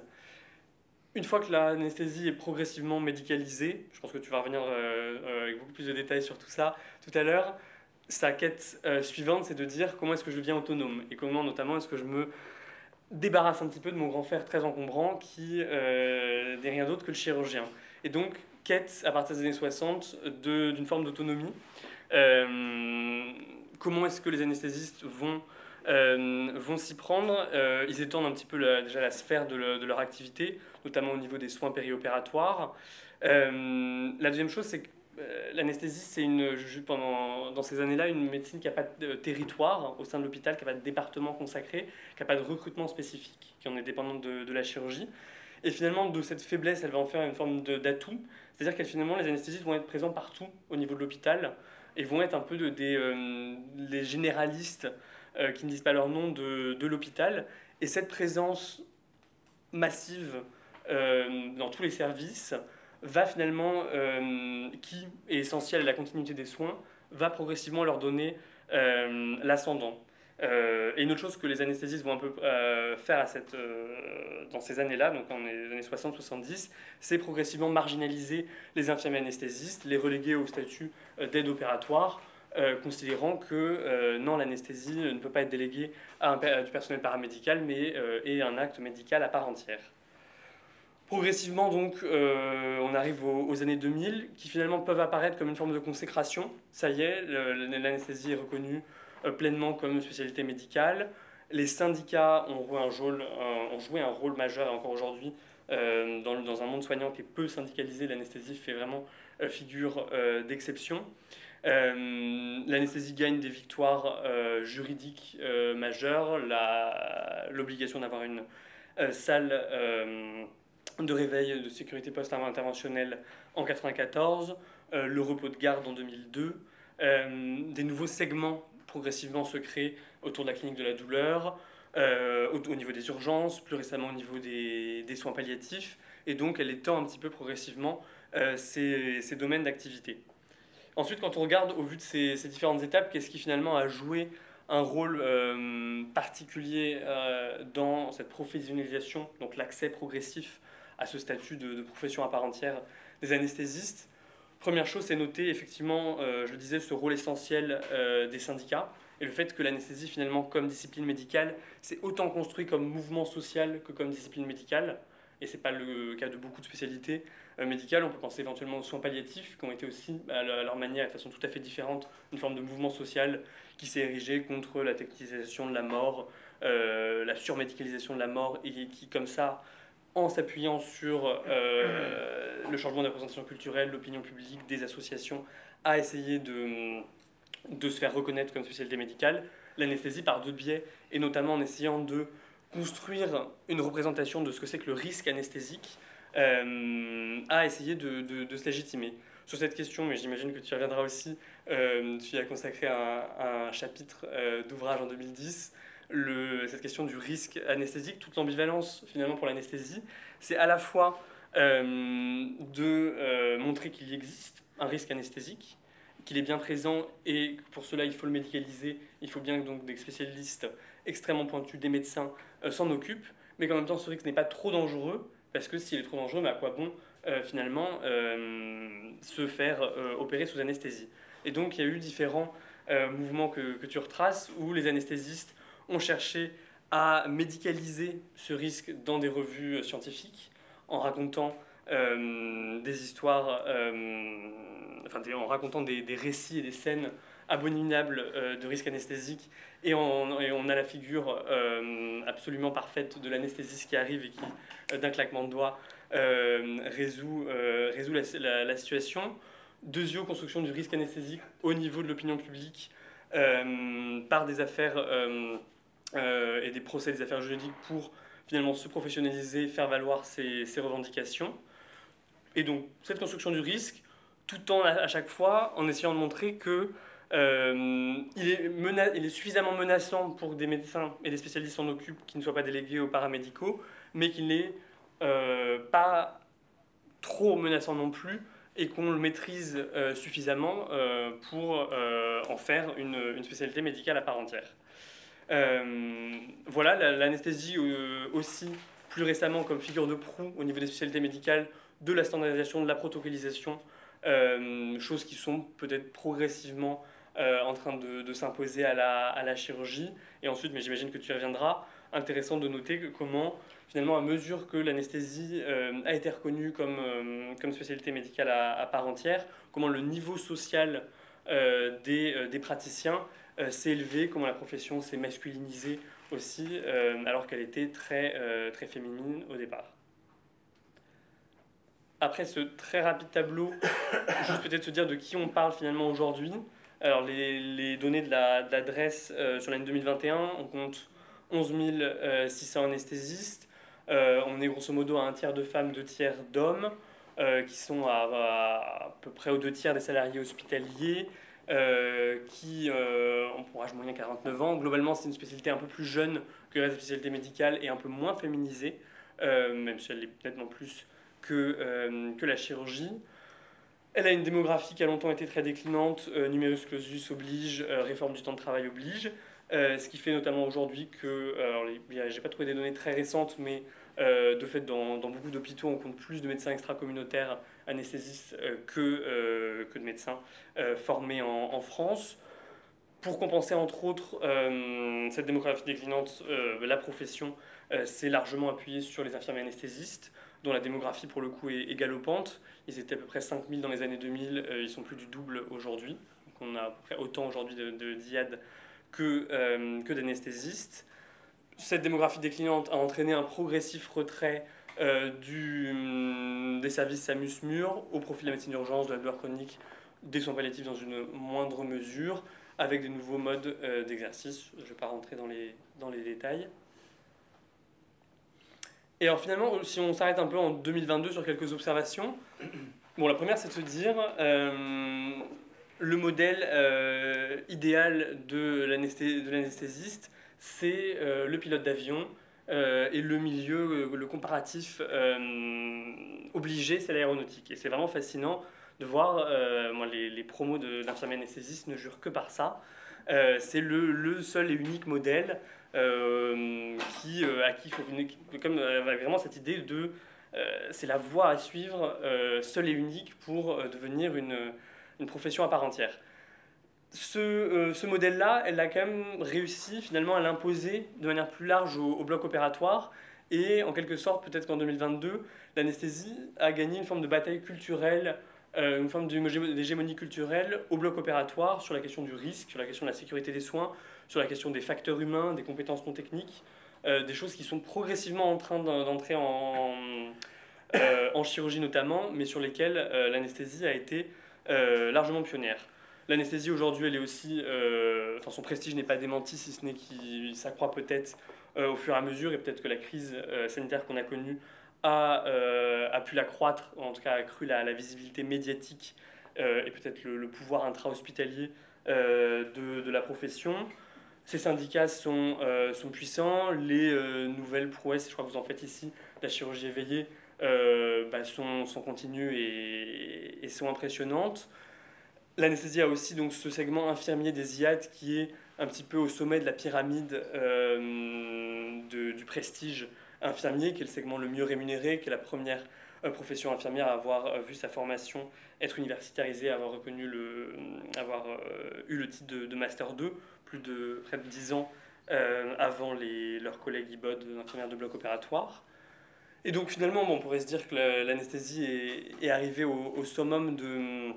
Une fois que l'anesthésie est progressivement médicalisée, je pense que tu vas revenir euh, avec beaucoup plus de détails sur tout ça tout à l'heure, sa quête suivante, c'est de dire comment est-ce que je deviens autonome et comment notamment est-ce que je me débarrasse un petit peu de mon grand frère très encombrant qui n'est rien d'autre que le chirurgien. Et donc, quête à partir des années 60 d'une forme d'autonomie. Euh, comment est-ce que les anesthésistes vont, euh, vont s'y prendre euh, Ils étendent un petit peu déjà la sphère de, leur activité, notamment au niveau des soins périopératoires. la deuxième chose, c'est que l'anesthésie, c'est une, pendant, dans ces années-là, une médecine qui n'a pas de territoire au sein de l'hôpital, qui n'a pas de département consacré, qui n'a pas de recrutement spécifique, qui en est dépendante de, la chirurgie. Et finalement, de cette faiblesse, elle va en faire une forme d'atout. C'est-à-dire que finalement, les anesthésistes vont être présents partout au niveau de l'hôpital et vont être un peu de, des euh, généralistes euh, qui ne disent pas leur nom de, de l'hôpital. Et cette présence massive euh, dans tous les services va finalement, qui est essentielle à la continuité des soins, va progressivement leur donner l'ascendant. Euh, et une autre chose que les anesthésistes vont un peu euh, faire à cette, euh, dans ces années-là, donc dans les années 60-70, c'est progressivement marginaliser les infirmiers anesthésistes, les reléguer au statut d'aide opératoire, considérant que non, l'anesthésie ne peut pas être déléguée à, du personnel paramédical, mais est un acte médical à part entière. Progressivement, donc, on arrive aux, aux, années 2000, qui finalement peuvent apparaître comme une forme de consécration. Ça y est, l'anesthésie est reconnue euh, pleinement comme spécialité médicale. Les syndicats ont joué un rôle, majeur, et encore aujourd'hui, euh, dans, dans, un monde soignant qui est peu syndicalisé, l'anesthésie fait vraiment euh, figure d'exception. L'anesthésie gagne des victoires juridiques majeures, l'obligation d'avoir une salle de réveil de sécurité post-interventionnelle en 1994, le repos de garde en 2002, des nouveaux segments progressivement se crée autour de la clinique de la douleur, euh, au, niveau des urgences, plus récemment au niveau des, soins palliatifs, et donc elle étend un petit peu progressivement euh, ces, domaines d'activité. Ensuite, quand on regarde au vu de ces, différentes étapes, qu'est-ce qui finalement a joué un rôle euh, particulier dans cette professionnalisation, donc l'accès progressif à ce statut de, profession à part entière des anesthésistes? Première chose, c'est noter effectivement, euh, je le disais, ce rôle essentiel euh, des syndicats et le fait que l'anesthésie, finalement, comme discipline médicale, c'est autant construit comme mouvement social que comme discipline médicale. Et ce n'est pas le cas de beaucoup de spécialités euh, médicales. On peut penser éventuellement aux soins palliatifs, qui ont été aussi, à leur manière, de façon tout à fait différente, une forme de mouvement social qui s'est érigé contre la technicalisation de la mort, la surmédicalisation de la mort, et qui, comme ça, en s'appuyant sur euh, le changement de la représentation culturelle, l'opinion publique, des associations, a essayé de, de se faire reconnaître comme spécialité médicale, l'anesthésie par deux biais, et notamment en essayant de construire une représentation de ce que c'est que le risque anesthésique, euh, a essayé de, de, se légitimer. Sur cette question, mais j'imagine que tu y reviendras aussi, euh, tu y as consacré un, un chapitre d'ouvrage en 2010, le, cette question du risque anesthésique, toute l'ambivalence finalement pour l'anesthésie, c'est à la fois de montrer qu'il existe un risque anesthésique, qu'il est bien présent et pour cela il faut le médicaliser, il faut bien donc des spécialistes extrêmement pointus, des médecins s'en occupent, mais qu'en même temps ce risque n'est pas trop dangereux, parce que s'il est trop dangereux, mais à quoi bon finalement se faire opérer sous anesthésie. Et donc il y a eu différents euh, mouvement que, que, tu retraces, où les anesthésistes ont cherché à médicaliser ce risque dans des revues scientifiques, en racontant euh, des histoires, euh, enfin en racontant des, récits et des scènes abominables de risque anesthésique, et on, a la figure absolument parfaite de l'anesthésiste qui arrive et qui, d'un claquement de doigts, résout, résout la, la situation. Deuxièmement, construction du risque anesthésique au niveau de l'opinion publique euh, par des affaires euh, euh, et des procès des affaires juridiques pour finalement se professionnaliser, faire valoir ses, revendications. Et donc cette construction du risque, tout en à chaque fois en essayant de montrer que il, est il, est suffisamment menaçant pour que des médecins et des spécialistes s'en occupent, qui ne soient pas délégués aux paramédicaux, mais qu'il n'est pas trop menaçant non plus et qu'on le maîtrise euh, suffisamment euh, pour euh, en faire une, une, spécialité médicale à part entière. voilà, l'anesthésie aussi, plus récemment, comme figure de proue au niveau des spécialités médicales, de la standardisation, de la protocolisation, choses qui sont peut-être progressivement en train de, de s'imposer à la, à la, chirurgie. Et ensuite, mais j'imagine que tu y reviendras, intéressant de noter comment finalement, à mesure que l'anesthésie euh, a été reconnue comme, euh, comme spécialité médicale à, part entière, comment le niveau social euh, des, des, praticiens s'est élevé, comment la profession s'est masculinisée aussi, alors qu'elle était très, très féminine au départ. Après ce très rapide tableau, juste peut-être se dire de qui on parle finalement aujourd'hui. Alors les, les données de l'adresse la, sur l'année 2021, on compte 11 600 anesthésistes, euh, on est grosso modo à un tiers de femmes, deux tiers d'hommes, euh, qui sont à, peu près aux deux tiers des salariés hospitaliers, euh, qui ont pour âge moyen 49 ans. Globalement, c'est une spécialité un peu plus jeune que les spécialités médicales et un peu moins féminisée, même si elle l'est nettement plus que, que la chirurgie. Elle a une démographie qui a longtemps été très déclinante, numerus clausus oblige, réforme du temps de travail oblige. Euh, ce qui fait notamment aujourd'hui que, alors j'ai pas trouvé des données très récentes, mais euh, de fait dans, dans beaucoup d'hôpitaux on compte plus de médecins extra-communautaires anesthésistes euh, que, que de médecins formés en, France. Pour compenser entre autres cette démographie déclinante, la profession s'est largement appuyée sur les infirmiers anesthésistes, dont la démographie pour le coup est, galopante. Ils étaient à peu près 5000 dans les années 2000, ils sont plus du double aujourd'hui. Donc on a à peu près autant aujourd'hui de, de DIAD que, euh, que d'anesthésistes. Cette démographie déclinante a entraîné un progressif retrait euh, du, hum, des services SAMUS-MUR au profit de la médecine d'urgence, de la douleur chronique, des soins palliatifs dans une moindre mesure, avec des nouveaux modes euh, d'exercice. Je ne vais pas rentrer dans les, dans les détails. Et alors finalement, si on s'arrête un peu en 2022 sur quelques observations, bon, la première c'est de se dire, le modèle euh, idéal de l'anesthésiste, c'est euh, le pilote d'avion euh, et le milieu, le comparatif obligé, c'est l'aéronautique. Et c'est vraiment fascinant de voir, moi, les, les promos d'infirmiers anesthésistes ne jurent que par ça. c'est le, seul et unique modèle qui, à qui il faut comme vraiment cette idée de c'est la voie à suivre, seule et unique pour devenir une une profession à part entière. Ce, euh, ce modèle-là, elle a quand même réussi finalement à l'imposer de manière plus large au, bloc opératoire. Et en quelque sorte, peut-être qu'en 2022, l'anesthésie a gagné une forme de bataille culturelle, euh, une forme d'hégémonie culturelle au bloc opératoire sur la question du risque, sur la question de la sécurité des soins, sur la question des facteurs humains, des compétences non techniques, euh, des choses qui sont progressivement en train d'entrer en, en chirurgie notamment, mais sur lesquelles l'anesthésie a été euh, largement pionnière. L'anesthésie aujourd'hui, elle est aussi, euh, enfin son prestige n'est pas démenti, si ce n'est qu'il s'accroît peut-être euh, au fur et à mesure, et peut-être que la crise sanitaire qu'on a connue a, a pu l'accroître, en tout cas a accru la, visibilité médiatique et peut-être le, pouvoir intra-hospitalier de, de, la profession. Ces syndicats sont, sont puissants, les nouvelles prouesses, je crois que vous en faites ici, la chirurgie éveillée, bah, sont, sont, continues et, sont impressionnantes. L'anesthésie a aussi donc ce segment infirmier des IAD qui est un petit peu au sommet de la pyramide euh, du prestige infirmier, qui est le segment le mieux rémunéré, qui est la première euh, profession infirmière à avoir euh, vu sa formation être universitarisée, avoir, reconnu le, avoir eu le titre de, Master 2, plus de près de 10 ans avant les, leurs collègues IBOD, infirmières de bloc opératoire. Et donc finalement, on pourrait se dire que l'anesthésie est, est, arrivée au, au summum de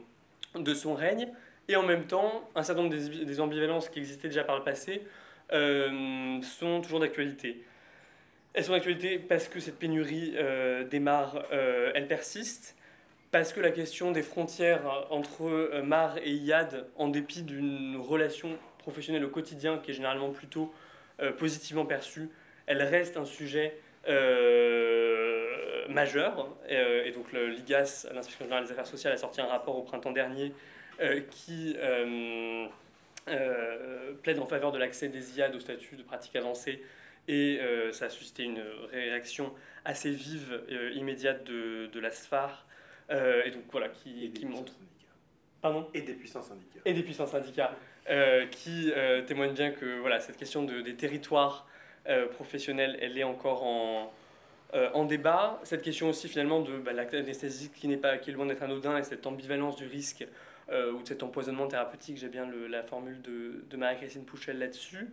de son règne, et en même temps, un certain nombre des, ambivalences qui existaient déjà par le passé euh, sont toujours d'actualité. Elles sont d'actualité parce que cette pénurie euh, démarre, euh, elle persiste, parce que la question des frontières entre MAR et IAD, en dépit d'une relation professionnelle au quotidien qui est généralement plutôt positivement perçue, elle reste un sujet majeur. Et, donc l'IGAS, l'Inspection générale des affaires sociales, a sorti un rapport au printemps dernier euh, qui euh, euh, plaide en faveur de l'accès des IAD au statut de pratique avancée et ça a suscité une réaction assez vive, immédiate de, de la SFAR, et donc voilà, qui, qui montre. Pardon? Et des puissants syndicats. Et des puissants syndicats, qui témoignent bien que voilà, cette question de, des territoires professionnels, elle est encore en, en débat. Cette question aussi finalement de bah, l'anesthésie qui, qui est loin d'être anodin et cette ambivalence du risque euh, ou de cet empoisonnement thérapeutique, j'ai bien la formule de, de Marie-Christine Pouchel là-dessus.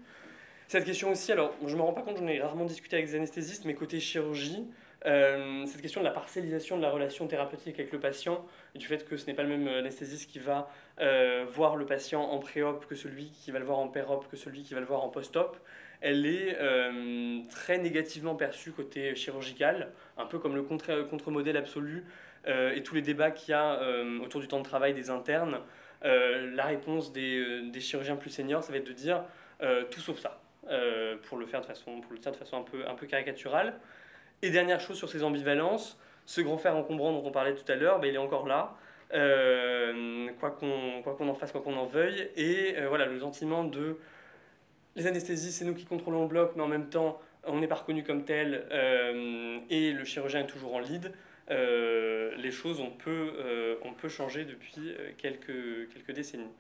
Cette question aussi, alors je ne me rends pas compte, j'en ai rarement discuté avec des anesthésistes, mais côté chirurgie, euh, cette question de la parcellisation de la relation thérapeutique avec le patient, du fait que ce n'est pas le même anesthésiste qui va euh, voir le patient en pré-op que celui qui va le voir en pér-op que celui qui va le voir en post-op, elle est très négativement perçue côté chirurgical, un peu comme le contre-modèle absolu euh, et tous les débats qu'il y a euh, autour du temps de travail des internes, euh, la réponse des, des, chirurgiens plus seniors, ça va être de dire tout sauf ça, pour, le faire de façon, pour le dire de façon un peu, un peu caricaturale. Et dernière chose sur ces ambivalences, ce grand fer encombrant dont on parlait tout à l'heure, ben, il est encore là. quoi qu'on en fasse, quoi qu'on en veuille. Et voilà, le sentiment de les anesthésies, c'est nous qui contrôlons le bloc, mais en même temps, on n'est pas reconnu comme tel, et le chirurgien est toujours en lead. Euh, les choses ont peu, euh, on peut changer depuis euh, quelques, quelques décennies.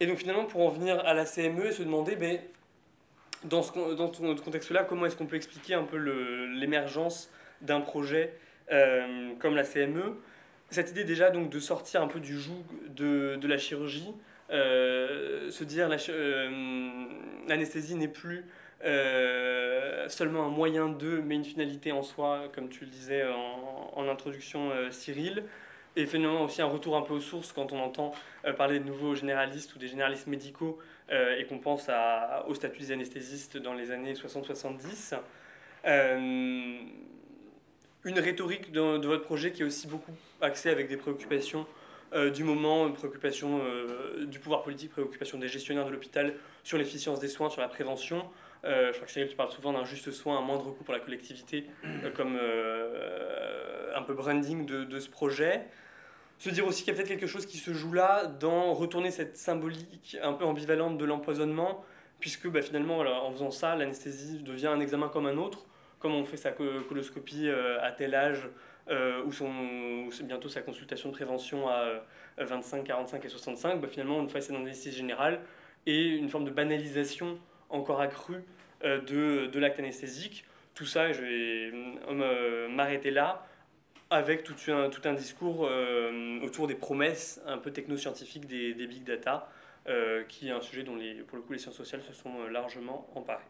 Et donc finalement, pour en venir à la CME et se demander, ben, dans, ce, dans ce contexte-là, comment est-ce qu'on peut expliquer un peu l'émergence d'un projet comme la CME Cette idée déjà donc, de sortir un peu du joug de, de la chirurgie, se dire l'anesthésie n'est plus euh, seulement un moyen de, mais une finalité en soi, comme tu le disais en, introduction, euh, Cyril. Et finalement aussi un retour un peu aux sources quand on entend euh, parler de nouveaux généralistes ou des généralistes médicaux et qu'on pense à, au statut des anesthésistes dans les années 60-70. une rhétorique de, votre projet qui est aussi beaucoup axée avec des préoccupations du moment, une préoccupation du pouvoir politique, préoccupation des gestionnaires de l'hôpital sur l'efficience des soins, sur la prévention. Euh, je crois que Cyril, tu parles souvent d'un juste soin, un moindre coût pour la collectivité, euh, comme euh, un peu branding de, ce projet. Se dire aussi qu'il y a peut-être quelque chose qui se joue là dans retourner cette symbolique un peu ambivalente de l'empoisonnement, puisque bah, finalement, en faisant ça, l'anesthésie devient un examen comme un autre, comme on fait sa coloscopie à tel âge, ou, son, bientôt sa consultation de prévention à 25, 45 et 65, bah, finalement, une fois c'est dans générale, et une forme de banalisation encore accru euh, de, de l'acte anesthésique. Tout ça, je vais euh, m'arrêter là avec tout un, tout un discours euh, autour des promesses un peu technoscientifiques des, des big data, qui est un sujet dont les, pour le coup les sciences sociales se sont largement emparées.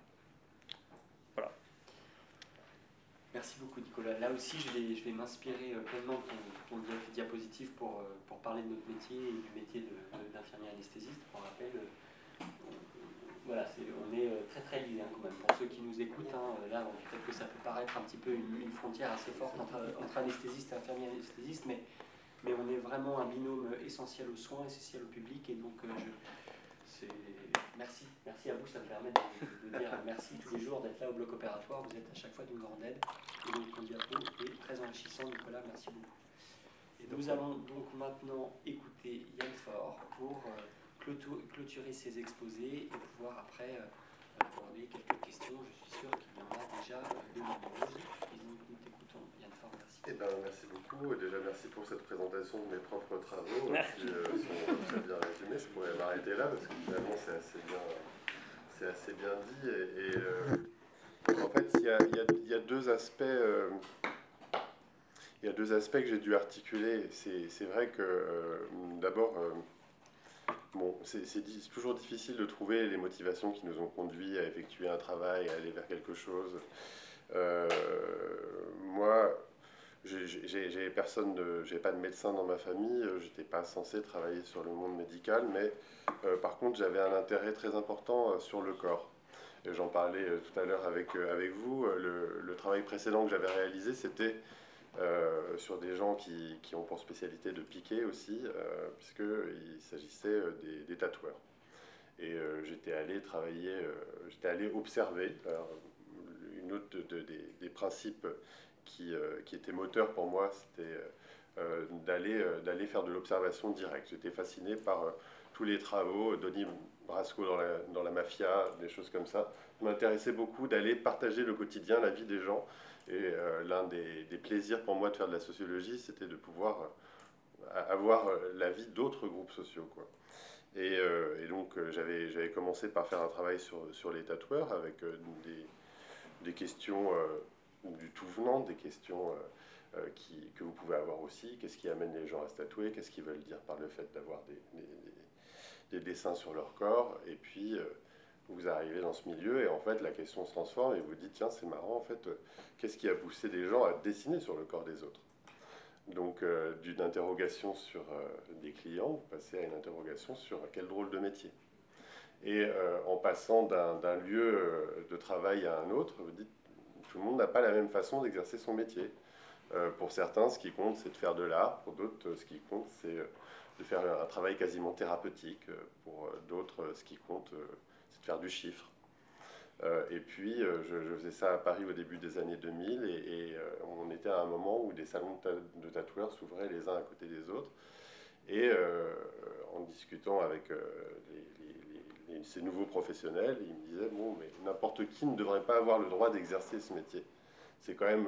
Voilà. Merci beaucoup Nicolas. Là aussi, je vais, je vais m'inspirer pleinement de ton, diapositive pour, pour parler de notre métier et du métier d'infirmier anesthésiste. Pour rappel, voilà, on est euh, très très liés hein, quand même. Pour ceux qui nous écoutent, hein, euh, là, peut-être que ça peut paraître un petit peu une, frontière assez forte entre, entre anesthésiste et infirmier anesthésiste, mais, mais on est vraiment un binôme essentiel aux soins, essentiel au public, et donc euh, je, merci, merci à vous, ça me permet de, dire merci tous les jours d'être là au bloc opératoire, vous êtes à chaque fois d'une grande aide, et donc ton diapo est très enrichissant, Nicolas, merci beaucoup. Et nous allons donc maintenant écouter Yann Faure pour clôturer ces exposés et pouvoir après aborder quelques questions. Je suis sûr qu'il y en a déjà de nombreuses. Nous t'écoutons, Yann Fort, merci. Eh ben, merci beaucoup. Déjà, merci pour cette présentation de mes propres travaux qui euh, sont très bien résumés. Je pourrais m'arrêter là parce que finalement, c'est assez bien, c'est assez bien dit. Et, euh, en fait, il y a, il y a, deux aspects. Euh, il y a deux aspects que j'ai dû articuler. C'est vrai que, d'abord, Bon, c'est toujours difficile de trouver les motivations qui nous ont conduits à effectuer un travail, à aller vers quelque chose. Euh, moi, j'ai personne j'ai pas de médecin dans ma famille, j'étais pas censé travailler sur le monde médical, mais euh, par contre j'avais un intérêt très important euh, sur le corps. J'en parlais tout à l'heure avec, avec vous. Le, le, travail précédent que j'avais réalisé, c'était euh, sur des gens qui, qui, ont pour spécialité de piquer aussi, euh, puisqu'il s'agissait euh, des, tatoueurs. Et j'étais allé travailler, j'étais allé observer. une autre des, des, principes qui, qui était moteur pour moi, c'était d'aller faire de l'observation directe. J'étais fasciné par tous les travaux, Donnie Brasco dans la, dans la mafia, des choses comme ça. Ça m'intéressait beaucoup d'aller partager le quotidien, la vie des gens, et euh, l'un des, plaisirs pour moi de faire de la sociologie, c'était de pouvoir euh, avoir euh, la vie d'autres groupes sociaux. Quoi. Et, donc j'avais commencé par faire un travail sur, sur les tatoueurs avec des, des, questions du tout venant, des questions qui, que vous pouvez avoir aussi. Qu'est-ce qui amène les gens à se tatouer? Qu'est-ce qu'ils veulent dire par le fait d'avoir des, des, dessins sur leur corps? Et puis vous arrivez dans ce milieu et en fait la question se transforme et vous dites tiens c'est marrant en fait euh, qu'est-ce qui a poussé des gens à dessiner sur le corps des autres? Donc euh, d'une interrogation sur euh, des clients vous passez à une interrogation sur quel drôle de métier? Et en passant d'un lieu de travail à un autre vous dites tout le monde n'a pas la même façon d'exercer son métier. Pour certains ce qui compte c'est de faire de l'art. Pour d'autres ce qui compte c'est de faire un travail quasiment thérapeutique. Pour d'autres ce qui compte faire du chiffre. Euh, et puis, euh, je, faisais ça à Paris au début des années 2000, et, euh, on était à un moment où des salons de, tatoueurs s'ouvraient les uns à côté des autres. Et en discutant avec ces nouveaux professionnels, ils me disaient, bon, mais n'importe qui ne devrait pas avoir le droit d'exercer ce métier. C'est quand même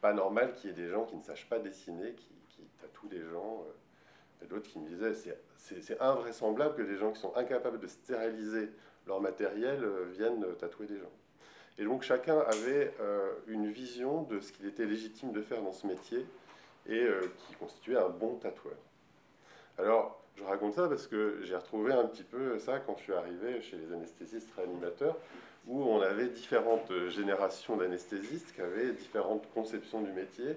pas normal qu'il y ait des gens qui ne sachent pas dessiner, qui, qui tatouent des gens. et d'autres qui me disaient, c'est invraisemblable que des gens qui sont incapables de stériliser leur matériel euh, viennent tatouer des gens. Et donc chacun avait euh, une vision de ce qu'il était légitime de faire dans ce métier et euh, qui constituait un bon tatoueur. Alors, je raconte ça parce que j'ai retrouvé un petit peu ça quand je suis arrivé chez les anesthésistes réanimateurs, où on avait différentes générations d'anesthésistes qui avaient différentes conceptions du métier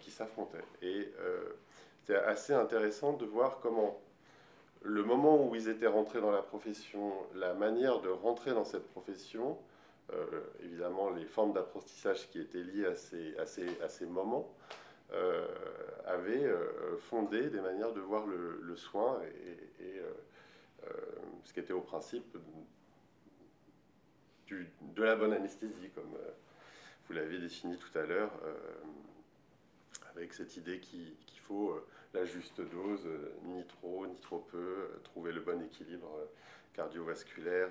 qui s'affrontaient. Et c'était assez intéressant de voir comment le moment où ils étaient rentrés dans la profession, la manière de rentrer dans cette profession, euh, évidemment les formes d'apprentissage qui étaient liées à ces, à ces, moments, euh, avaient euh, fondé des manières de voir le, soin et, ce qui était au principe de la bonne anesthésie, comme vous l'avez défini tout à l'heure, avec cette idée qu'il faut la juste dose, euh, ni trop, ni trop peu, euh, trouver le bon équilibre euh, cardiovasculaire.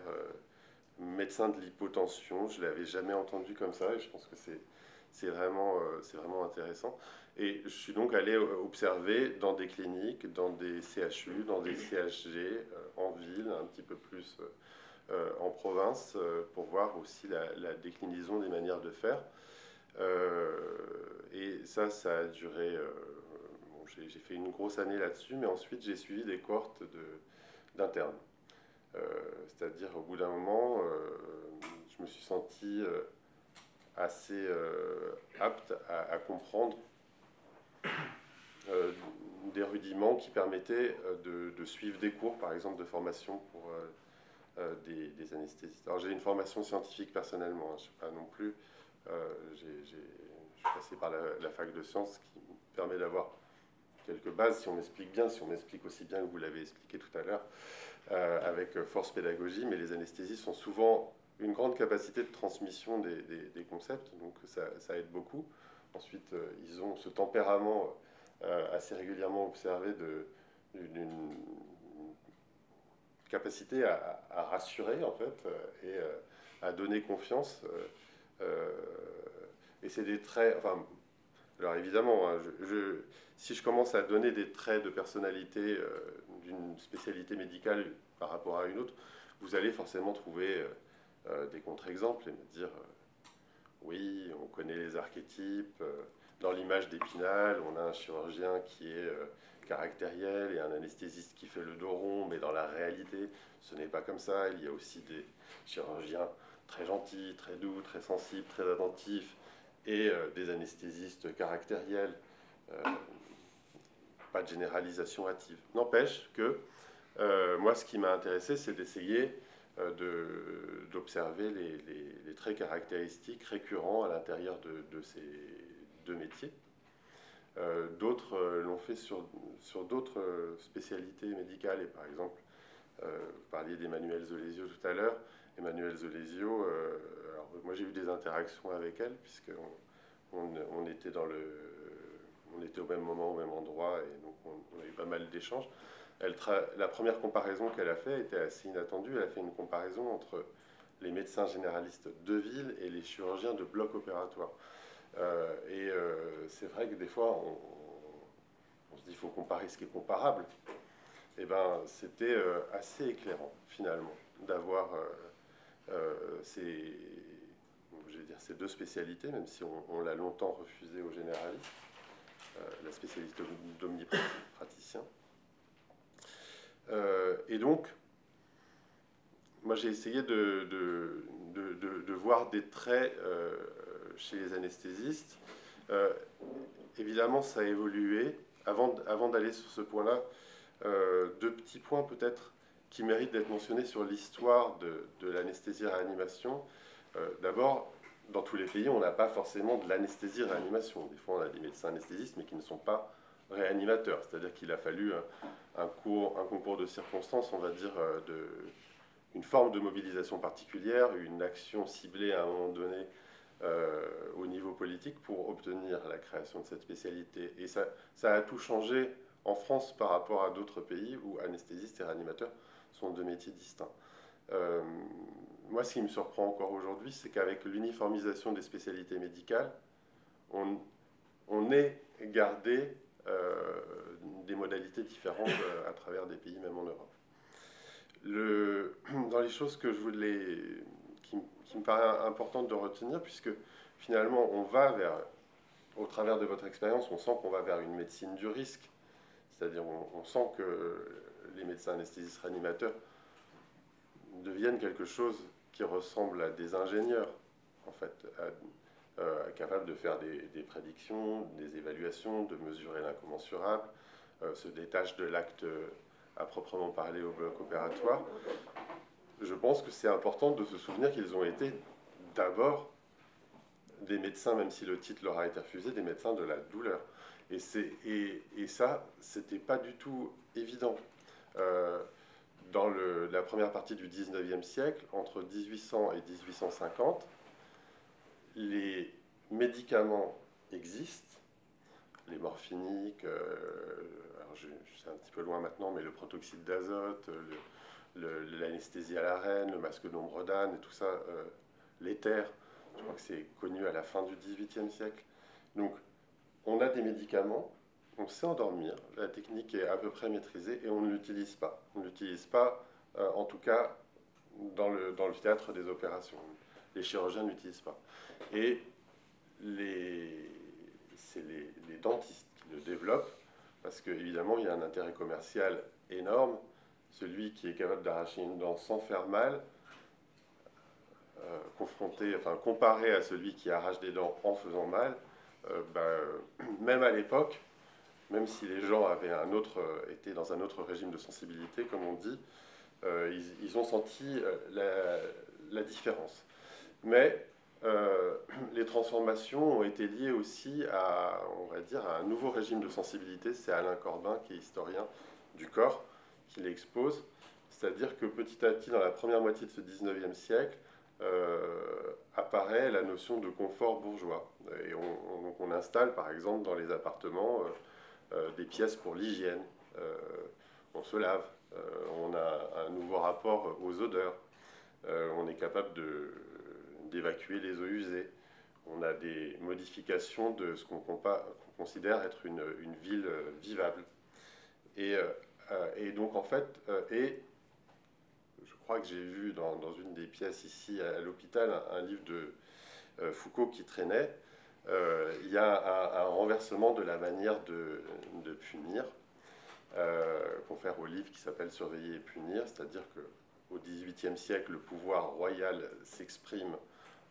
médecin de l'hypotension, je ne l'avais jamais entendu comme ça et je pense que c'est vraiment, c'est vraiment intéressant. Et je suis donc allé observer dans des cliniques, dans des CHU, dans des CHG, en ville, un petit peu plus en province, pour voir aussi la, déclinaison des manières de faire. et ça, ça a duré j'ai fait une grosse année là-dessus, mais ensuite j'ai suivi des cohortes d'internes. Euh, c'est-à-dire au bout d'un moment, euh, je me suis senti euh, assez apte à, comprendre des rudiments qui permettaient de, suivre des cours, par exemple, de formation pour des, anesthésistes. Alors j'ai une formation scientifique personnellement, hein, je ne sais pas non plus. je suis passé par la, fac de sciences qui me permet d'avoir quelques bases, si on explique bien, si on explique aussi bien que vous l'avez expliqué tout à l'heure, euh, avec force pédagogie, mais les anesthésistes ont souvent une grande capacité de transmission des, concepts, donc ça, aide beaucoup. Ensuite, euh, ils ont ce tempérament euh, assez régulièrement observé capacité à, rassurer en fait et à donner confiance. et c'est des traits, alors évidemment, hein, je, si je commence à donner des traits de personnalité d'une spécialité médicale par rapport à une autre, vous allez forcément trouver des contre-exemples et me dire oui, on connaît les archétypes. Dans l'image d'Épinal, on a un chirurgien qui est caractériel et un anesthésiste qui fait le dos rond, mais dans la réalité, ce n'est pas comme ça. Il y a aussi des chirurgiens très gentils, très doux, très sensibles, très attentifs, et euh, des anesthésistes caractériels. Euh, pas de généralisation hâtive. N'empêche que euh, moi, ce qui m'a intéressé, c'est d'essayer d'observer les, traits caractéristiques récurrents à l'intérieur de ces deux métiers. Euh, d'autres euh, l'ont fait sur, sur d'autres euh, spécialités médicales. Et par exemple, vous parliez d'Emmanuel Zolesio tout à l'heure. Emmanuel Zolesio, alors moi j'ai eu des interactions avec elle, puisqu'on on, était dans le, on était au même moment, au même endroit, et donc on, a eu pas mal d'échanges. La première comparaison qu'elle a faite était assez inattendue. Elle a fait une comparaison entre les médecins généralistes de ville et les chirurgiens de bloc opératoire. Euh, et euh, c'est vrai que des fois, on, se dit qu'il faut comparer ce qui est comparable. Et eh ben, c'était euh, assez éclairant, finalement, d'avoir ces, ces deux spécialités, même si on, l'a longtemps refusé aux généralistes, la spécialité d'omnipraticien. et donc, moi j'ai essayé de, de, de, voir des traits chez les anesthésistes. Euh, évidemment, ça a évolué. Avant, avant d'aller sur ce point-là, euh, deux petits points peut-être qui méritent d'être mentionnés sur l'histoire de, l'anesthésie-réanimation. Euh, d'abord, dans tous les pays, on n'a pas forcément de l'anesthésie-réanimation. Des fois, on a des médecins anesthésistes, mais qui ne sont pas réanimateurs. C'est-à-dire qu'il a fallu un, cours, un concours de circonstances, on va dire, de, une forme de mobilisation particulière, une action ciblée à un moment donné euh, au niveau politique pour obtenir la création de cette spécialité. Et ça, a tout changé en France par rapport à d'autres pays où anesthésistes et réanimateurs sont deux métiers distincts. Euh, moi, ce qui me surprend encore aujourd'hui, c'est qu'avec l'uniformisation des spécialités médicales, on, on est gardé euh, des modalités différentes à travers des pays, même en Europe. Dans les choses que je voulais qui, me paraît importante de retenir, puisque finalement, on va vers, au travers de votre expérience, on sent qu'on va vers une médecine du risque. C'est-à-dire, on, sent que les médecins anesthésistes réanimateurs deviennent quelque chose qui ressemble à des ingénieurs, en fait, euh, capables de faire des, prédictions, des évaluations, de mesurer l'incommensurable, euh, se détachent de l'acte à proprement parler au bloc opératoire je pense que c'est important de se souvenir qu'ils ont été d'abord des médecins, même si le titre leur a été refusé, des médecins de la douleur. Et, et, et ça, c'était pas du tout évident. Euh, dans la première partie du 19e siècle, entre 1800 et 1850, les médicaments existent, les morphiniques, euh, suis un petit peu loin maintenant, mais le protoxyde d'azote, le, l'anesthésie à la reine, le masque d'ombre d'âne et tout ça, euh, l'éther, je crois que c'est connu à la fin du XVIIIe siècle. Donc, on a des médicaments, on sait endormir, la technique est à peu près maîtrisée et on ne l'utilise pas. On ne l'utilise pas, euh, en tout cas, dans le, théâtre des opérations. Les chirurgiens ne l'utilisent pas. Et les, c'est les, dentistes qui le développent, parce qu'évidemment, il y a un intérêt commercial énorme celui qui est capable d'arracher une dent sans faire mal, euh, confronté, enfin comparé à celui qui arrache des dents en faisant mal, euh, ben, même à l'époque, même si les gens avaient un autre, euh, étaient dans un autre régime de sensibilité, comme on dit, ils, ont senti la, différence. Mais les transformations ont été liées aussi à, on va dire, un nouveau régime de sensibilité. C'est Alain Corbin, qui est historien du corps, qui l'expose. C'est-à-dire que petit à petit, dans la première moitié de ce 19e siècle, euh, apparaît la notion de confort bourgeois. Et on, installe, par exemple, dans les appartements, euh, euh, des pièces pour l'hygiène. on se lave, on a un nouveau rapport aux odeurs, on est capable d'évacuer les eaux usées, on a des modifications de ce qu'on considère être une, ville vivable. Et, et, donc en fait, et je crois que j'ai vu dans, dans, une des pièces ici à, l'hôpital un, livre de Foucault qui traînait, euh, il y a un, renversement de la manière de, punir, euh, confère au livre qui s'appelle Surveiller et punir, c'est-à-dire qu'au XVIIIe siècle, le pouvoir royal s'exprime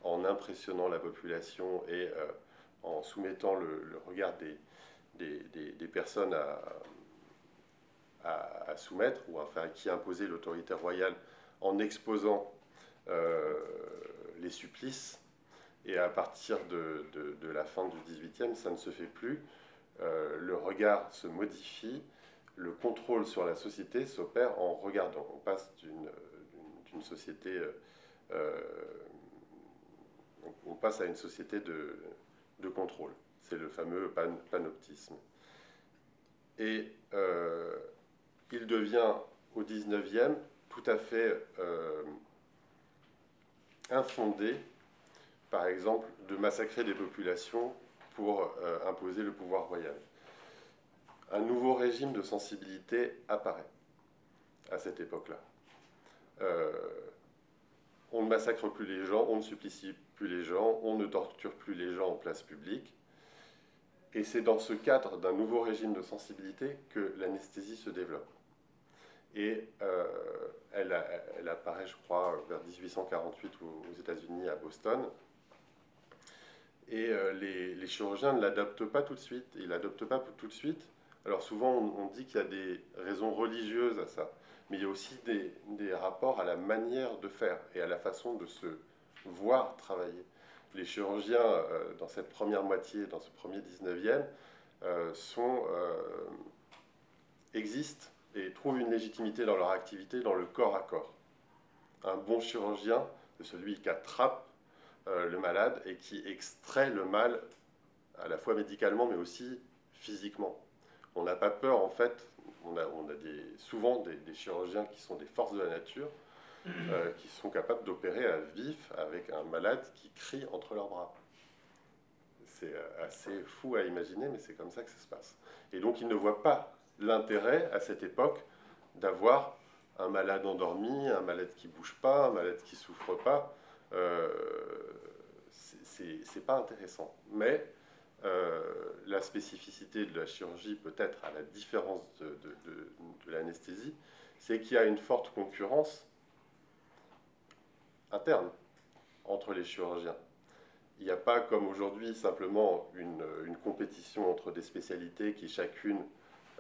en impressionnant la population et euh, en soumettant le, regard des, personnes à, soumettre ou à faire qui imposer l'autorité royale en exposant les supplices et à partir de, la fin du XVIIIe, ça ne se fait plus. Euh, le regard se modifie, le contrôle sur la société s'opère en regardant. On passe d'une société, euh, euh, on passe à une société de, de contrôle. C'est le fameux panoptisme. Et il devient au XIXe tout à fait infondé par exemple, de massacrer des populations pour euh, imposer le pouvoir royal. Un nouveau régime de sensibilité apparaît à cette époque-là. Euh, on ne massacre plus les gens, on ne supplicie plus les gens, on ne torture plus les gens en place publique. Et c'est dans ce cadre d'un nouveau régime de sensibilité que l'anesthésie se développe. Et euh, elle, elle, apparaît, je crois, vers 1848 aux États-Unis, à Boston, et euh, les, chirurgiens ne l'adoptent pas tout de suite. Ils l'adoptent pas tout de suite. Alors souvent, on, dit qu'il y a des raisons religieuses à ça, mais il y a aussi des, rapports à la manière de faire et à la façon de se voir travailler. Les chirurgiens, euh, dans cette première moitié, dans ce premier 19e, euh, existent et trouvent une légitimité dans leur activité dans le corps à corps. Un bon chirurgien, c'est celui qui attrape le malade et qui extrait le mal à la fois médicalement mais aussi physiquement. On n'a pas peur en fait, on a, on a des, souvent des, chirurgiens qui sont des forces de la nature, euh, qui sont capables d'opérer à vif avec un malade qui crie entre leurs bras. C'est euh, assez fou à imaginer, mais c'est comme ça que ça se passe. Et donc ils ne voient pas l'intérêt à cette époque d'avoir un malade endormi, un malade qui bouge pas, un malade qui souffre pas. Euh, c'est pas intéressant. Mais euh, la spécificité de la chirurgie, peut-être à la différence de, l'anesthésie, c'est qu'il y a une forte concurrence interne entre les chirurgiens. Il n'y a pas comme aujourd'hui simplement une, compétition entre des spécialités qui chacune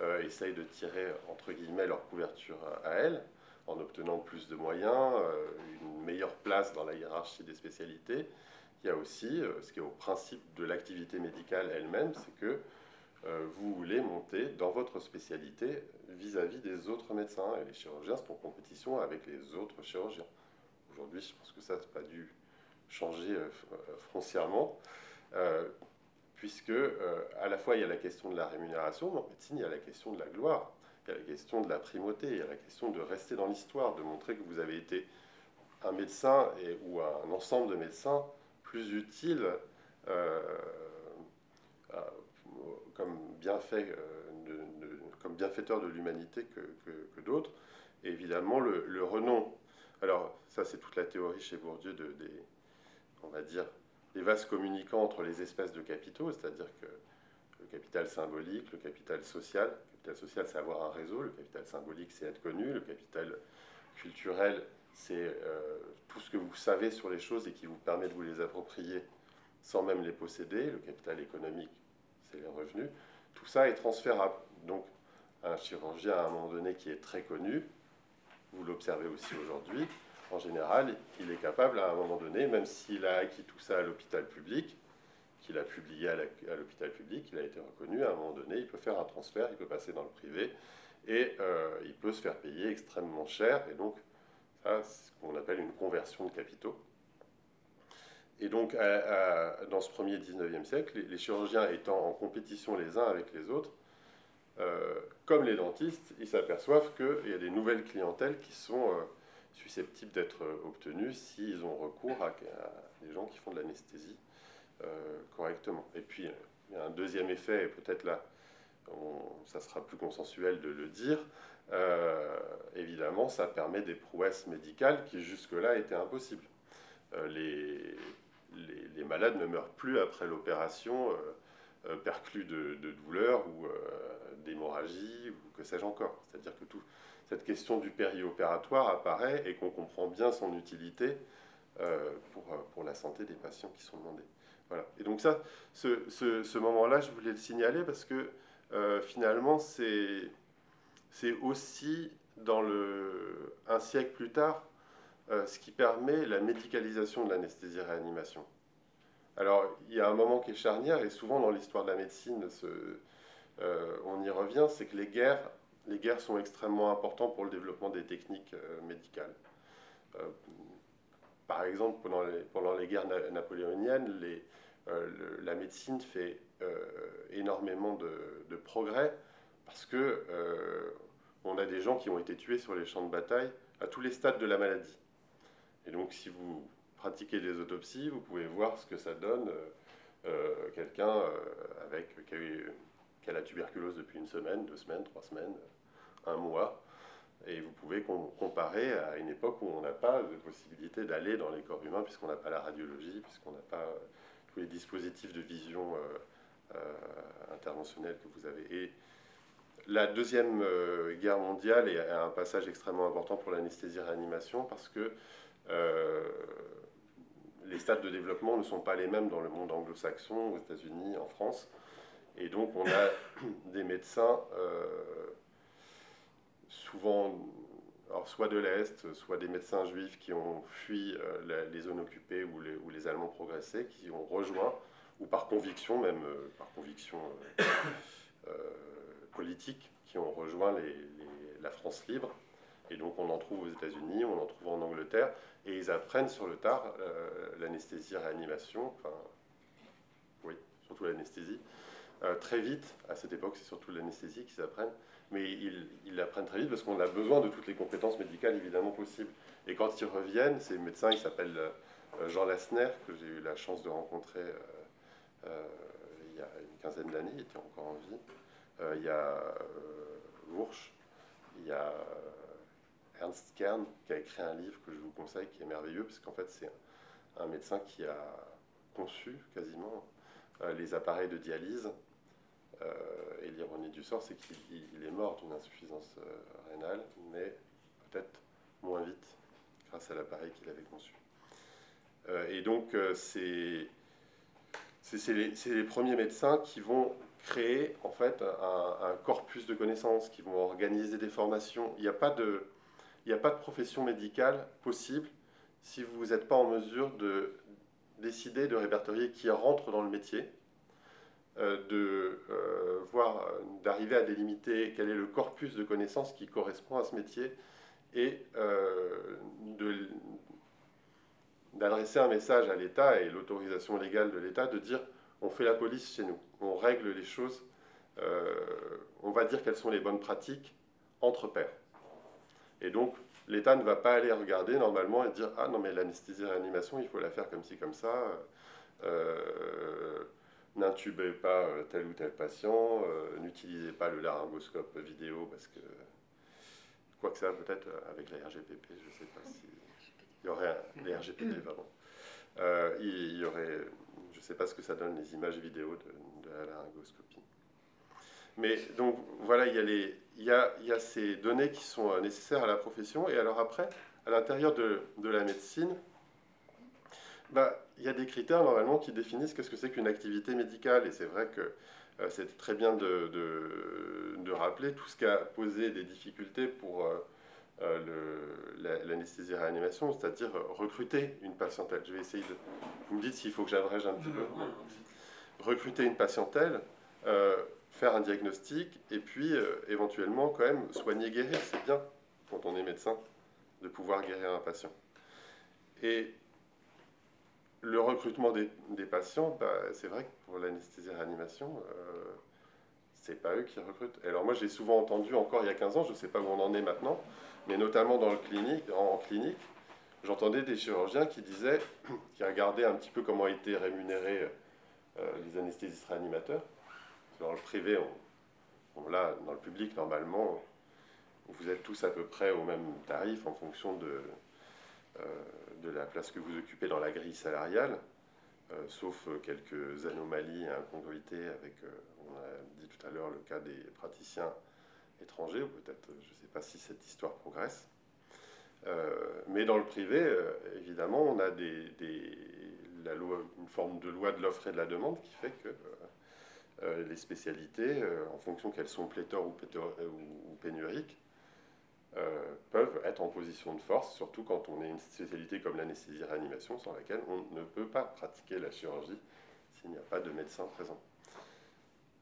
euh, essaye de tirer entre guillemets leur couverture à, elles en obtenant plus de moyens, euh, une meilleure place dans la hiérarchie des spécialités il y a aussi euh, ce qui est au principe de l'activité médicale elle-même, c'est que euh, vous voulez monter dans votre spécialité vis-à-vis des autres médecins. Et les chirurgiens sont en compétition avec les autres chirurgiens. Aujourd'hui, je pense que ça n'a pas dû changer foncièrement, puisque à la fois il y a la question de la rémunération, mais en médecine il y a la question de la gloire, il y a la question de la primauté, il y a la question de rester dans l'histoire, de montrer que vous avez été un médecin et, ou un ensemble de médecins plus utile euh, euh, comme, bienfait, euh, comme bienfaiteur de l'humanité que, que, d'autres. Et évidemment, le, renom. Alors, ça, c'est toute la théorie chez Bourdieu de, des, on va dire, des vases communicants entre les espèces de capitaux, c'est-à-dire que capital symbolique, le capital social. Le capital social, c'est avoir un réseau. Le capital symbolique, c'est être connu. Le capital culturel, c'est euh, tout ce que vous savez sur les choses et qui vous permet de vous les approprier sans même les posséder. Le capital économique, c'est les revenus. Tout ça est transférable. Donc, un chirurgien, à un moment donné, qui est très connu, vous l'observez aussi aujourd'hui, en général, il est capable, à un moment donné, même s'il a acquis tout ça à l'hôpital public, qu'il a publié à l'hôpital public, il a été reconnu, à un moment donné, il peut faire un transfert, il peut passer dans le privé, et euh, il peut se faire payer extrêmement cher, et donc c'est ce qu'on appelle une conversion de capitaux. Et donc, dans ce premier 19e siècle, les, chirurgiens étant en compétition les uns avec les autres, euh, comme les dentistes, ils s'aperçoivent qu'il y a des nouvelles clientèles qui sont susceptibles d'être obtenues s'ils ont recours à, des gens qui font de l'anesthésie correctement. Et puis, il y a un deuxième effet, et peut-être là, ça sera plus consensuel de le dire, euh, évidemment, ça permet des prouesses médicales qui jusque-là étaient impossibles. Euh, les, malades ne meurent plus après l'opération euh, perclus de, de, douleur ou d'hémorragie ou que sais-je encore. C'est-à-dire que tout, cette question du périopératoire apparaît et qu'on comprend bien son utilité pour la santé des patients qui sont demandés. Voilà. Et donc ça, ce, moment-là, je voulais le signaler parce que finalement, c'est aussi, dans le, un siècle plus tard, euh, ce qui permet la médicalisation de l'anesthésie-réanimation. Alors, il y a un moment qui est charnière, et souvent dans l'histoire de la médecine, euh, on y revient, c'est que les guerres, les guerres sont extrêmement importantes pour le développement des techniques euh, médicales. Par exemple, pendant les, guerres napoléoniennes, les, la médecine fait énormément de, progrès parce que on a des gens qui ont été tués sur les champs de bataille à tous les stades de la maladie. Et donc, si vous pratiquez des autopsies, vous pouvez voir ce que ça donne euh, euh, quelqu'un euh, avec qui a, la tuberculose depuis une semaine, deux semaines, trois semaines, un mois. Et vous pouvez comparer à une époque où on n'a pas de possibilité d'aller dans les corps humains, puisqu'on n'a pas la radiologie, puisqu'on n'a pas tous les dispositifs de vision interventionnelle que vous avez. Et la Deuxième euh, Guerre mondiale est un passage extrêmement important pour l'anesthésie-réanimation parce que euh, les stades de développement ne sont pas les mêmes dans le monde anglo-saxon, aux États-Unis, en France. Et donc on a des médecins euh, souvent, soit de l'Est, soit des médecins juifs qui ont fui les zones occupées ou les, Allemands progressés, qui ont rejoint, ou par conviction même, par conviction politiques qui ont rejoint la France libre. Et donc on en trouve aux États-Unis, on en trouve en Angleterre, et ils apprennent sur le tard euh, l'anesthésie, réanimation, enfin, oui, surtout l'anesthésie. Euh, très vite, à cette époque, c'est surtout l'anesthésie qu'ils apprennent, mais ils, l'apprennent très vite parce qu'on a besoin de toutes les compétences médicales évidemment possibles. Et quand ils reviennent, ces médecins, il s'appelle euh, Jean Lassner, que j'ai eu la chance de rencontrer il y a une quinzaine d'années, il était encore en vie. Euh, il y a Wursch, euh, il y a euh, Ernst Kern qui a écrit un livre que je vous conseille qui est merveilleux parce qu'en fait c'est un, médecin qui a conçu quasiment les appareils de dialyse. Et l'ironie du sort, c'est qu'il est mort d'une insuffisance rénale, mais peut-être moins vite grâce à l'appareil qu'il avait conçu. et donc, c'est les, les, premiers médecins qui vont créer en fait un, corpus de connaissances, qui vont organiser des formations. Il n'y a pas de, il a pas de profession médicale possible si vous n'êtes pas en mesure de décider de répertorier qui rentre dans le métier, euh, de euh, voir, d'arriver à délimiter quel est le corpus de connaissances qui correspond à ce métier et euh, d'adresser un message à l'État et l'autorisation légale de l'État de dire on fait la police chez nous, on règle les choses, euh, on va dire quelles sont les bonnes pratiques entre pairs. Et donc, l'État ne va pas aller regarder normalement et dire Ah non, mais l'anesthésie-réanimation, il faut la faire comme ci, comme ça. Euh, n'intubez pas tel ou tel patient, euh, n'utilisez pas le laryngoscope vidéo parce que, quoi que ça, peut-être avec la RGPP, je ne sais pas si. Il y aurait un, les RGPP, pardon. il y aurait je ne sais pas ce que ça donne les images vidéo de, la laryngoscopie. Mais donc voilà, il y, a les, il, y a, il y a ces données qui sont euh, nécessaires à la profession. Et alors après, à l'intérieur de, de, la médecine, bah, il y a des critères normalement qui définissent ce que c'est qu'une activité médicale. Et c'est vrai que euh, c'est très bien de, de, de, rappeler tout ce qui a posé des difficultés pour euh, euh, l'anesthésie-réanimation, c'est-à-dire recruter une patientèle. Je vais essayer de... Vous me dites s'il faut que j'abrège un petit peu. Recruter une patientèle, euh, faire un diagnostic, et puis euh, éventuellement quand même soigner, guérir. C'est bien, quand on est médecin, de pouvoir guérir un patient. Et le recrutement des, patients, bah, c'est vrai que pour l'anesthésie-réanimation, c'est pas eux qui recrutent. alors moi j'ai souvent entendu encore il y a 15 ans, je ne sais pas où on en est maintenant, mais notamment dans le clinique, en clinique, j'entendais des chirurgiens qui disaient, qui regardaient un petit peu comment étaient rémunérés euh, les anesthésistes réanimateurs. Dans le privé, là, dans le public, normalement, vous êtes tous à peu près au même tarif en fonction de, euh, de la place que vous occupez dans la grille salariale, euh, sauf quelques anomalies et incongruités avec, on a dit tout à l'heure, le cas des praticiens étrangers, ou peut-être, je ne sais pas si cette histoire progresse. mais dans le privé, évidemment, on a des, la loi, une forme de loi de l'offre et de la demande qui fait que euh, les spécialités, euh, en fonction qu'elles sont pléthores ou, pénuriques, euh, peuvent être en position de force, surtout quand on est une spécialité comme l'anesthésie-réanimation, sans laquelle on ne peut pas pratiquer la chirurgie s'il n'y a pas de médecin présent.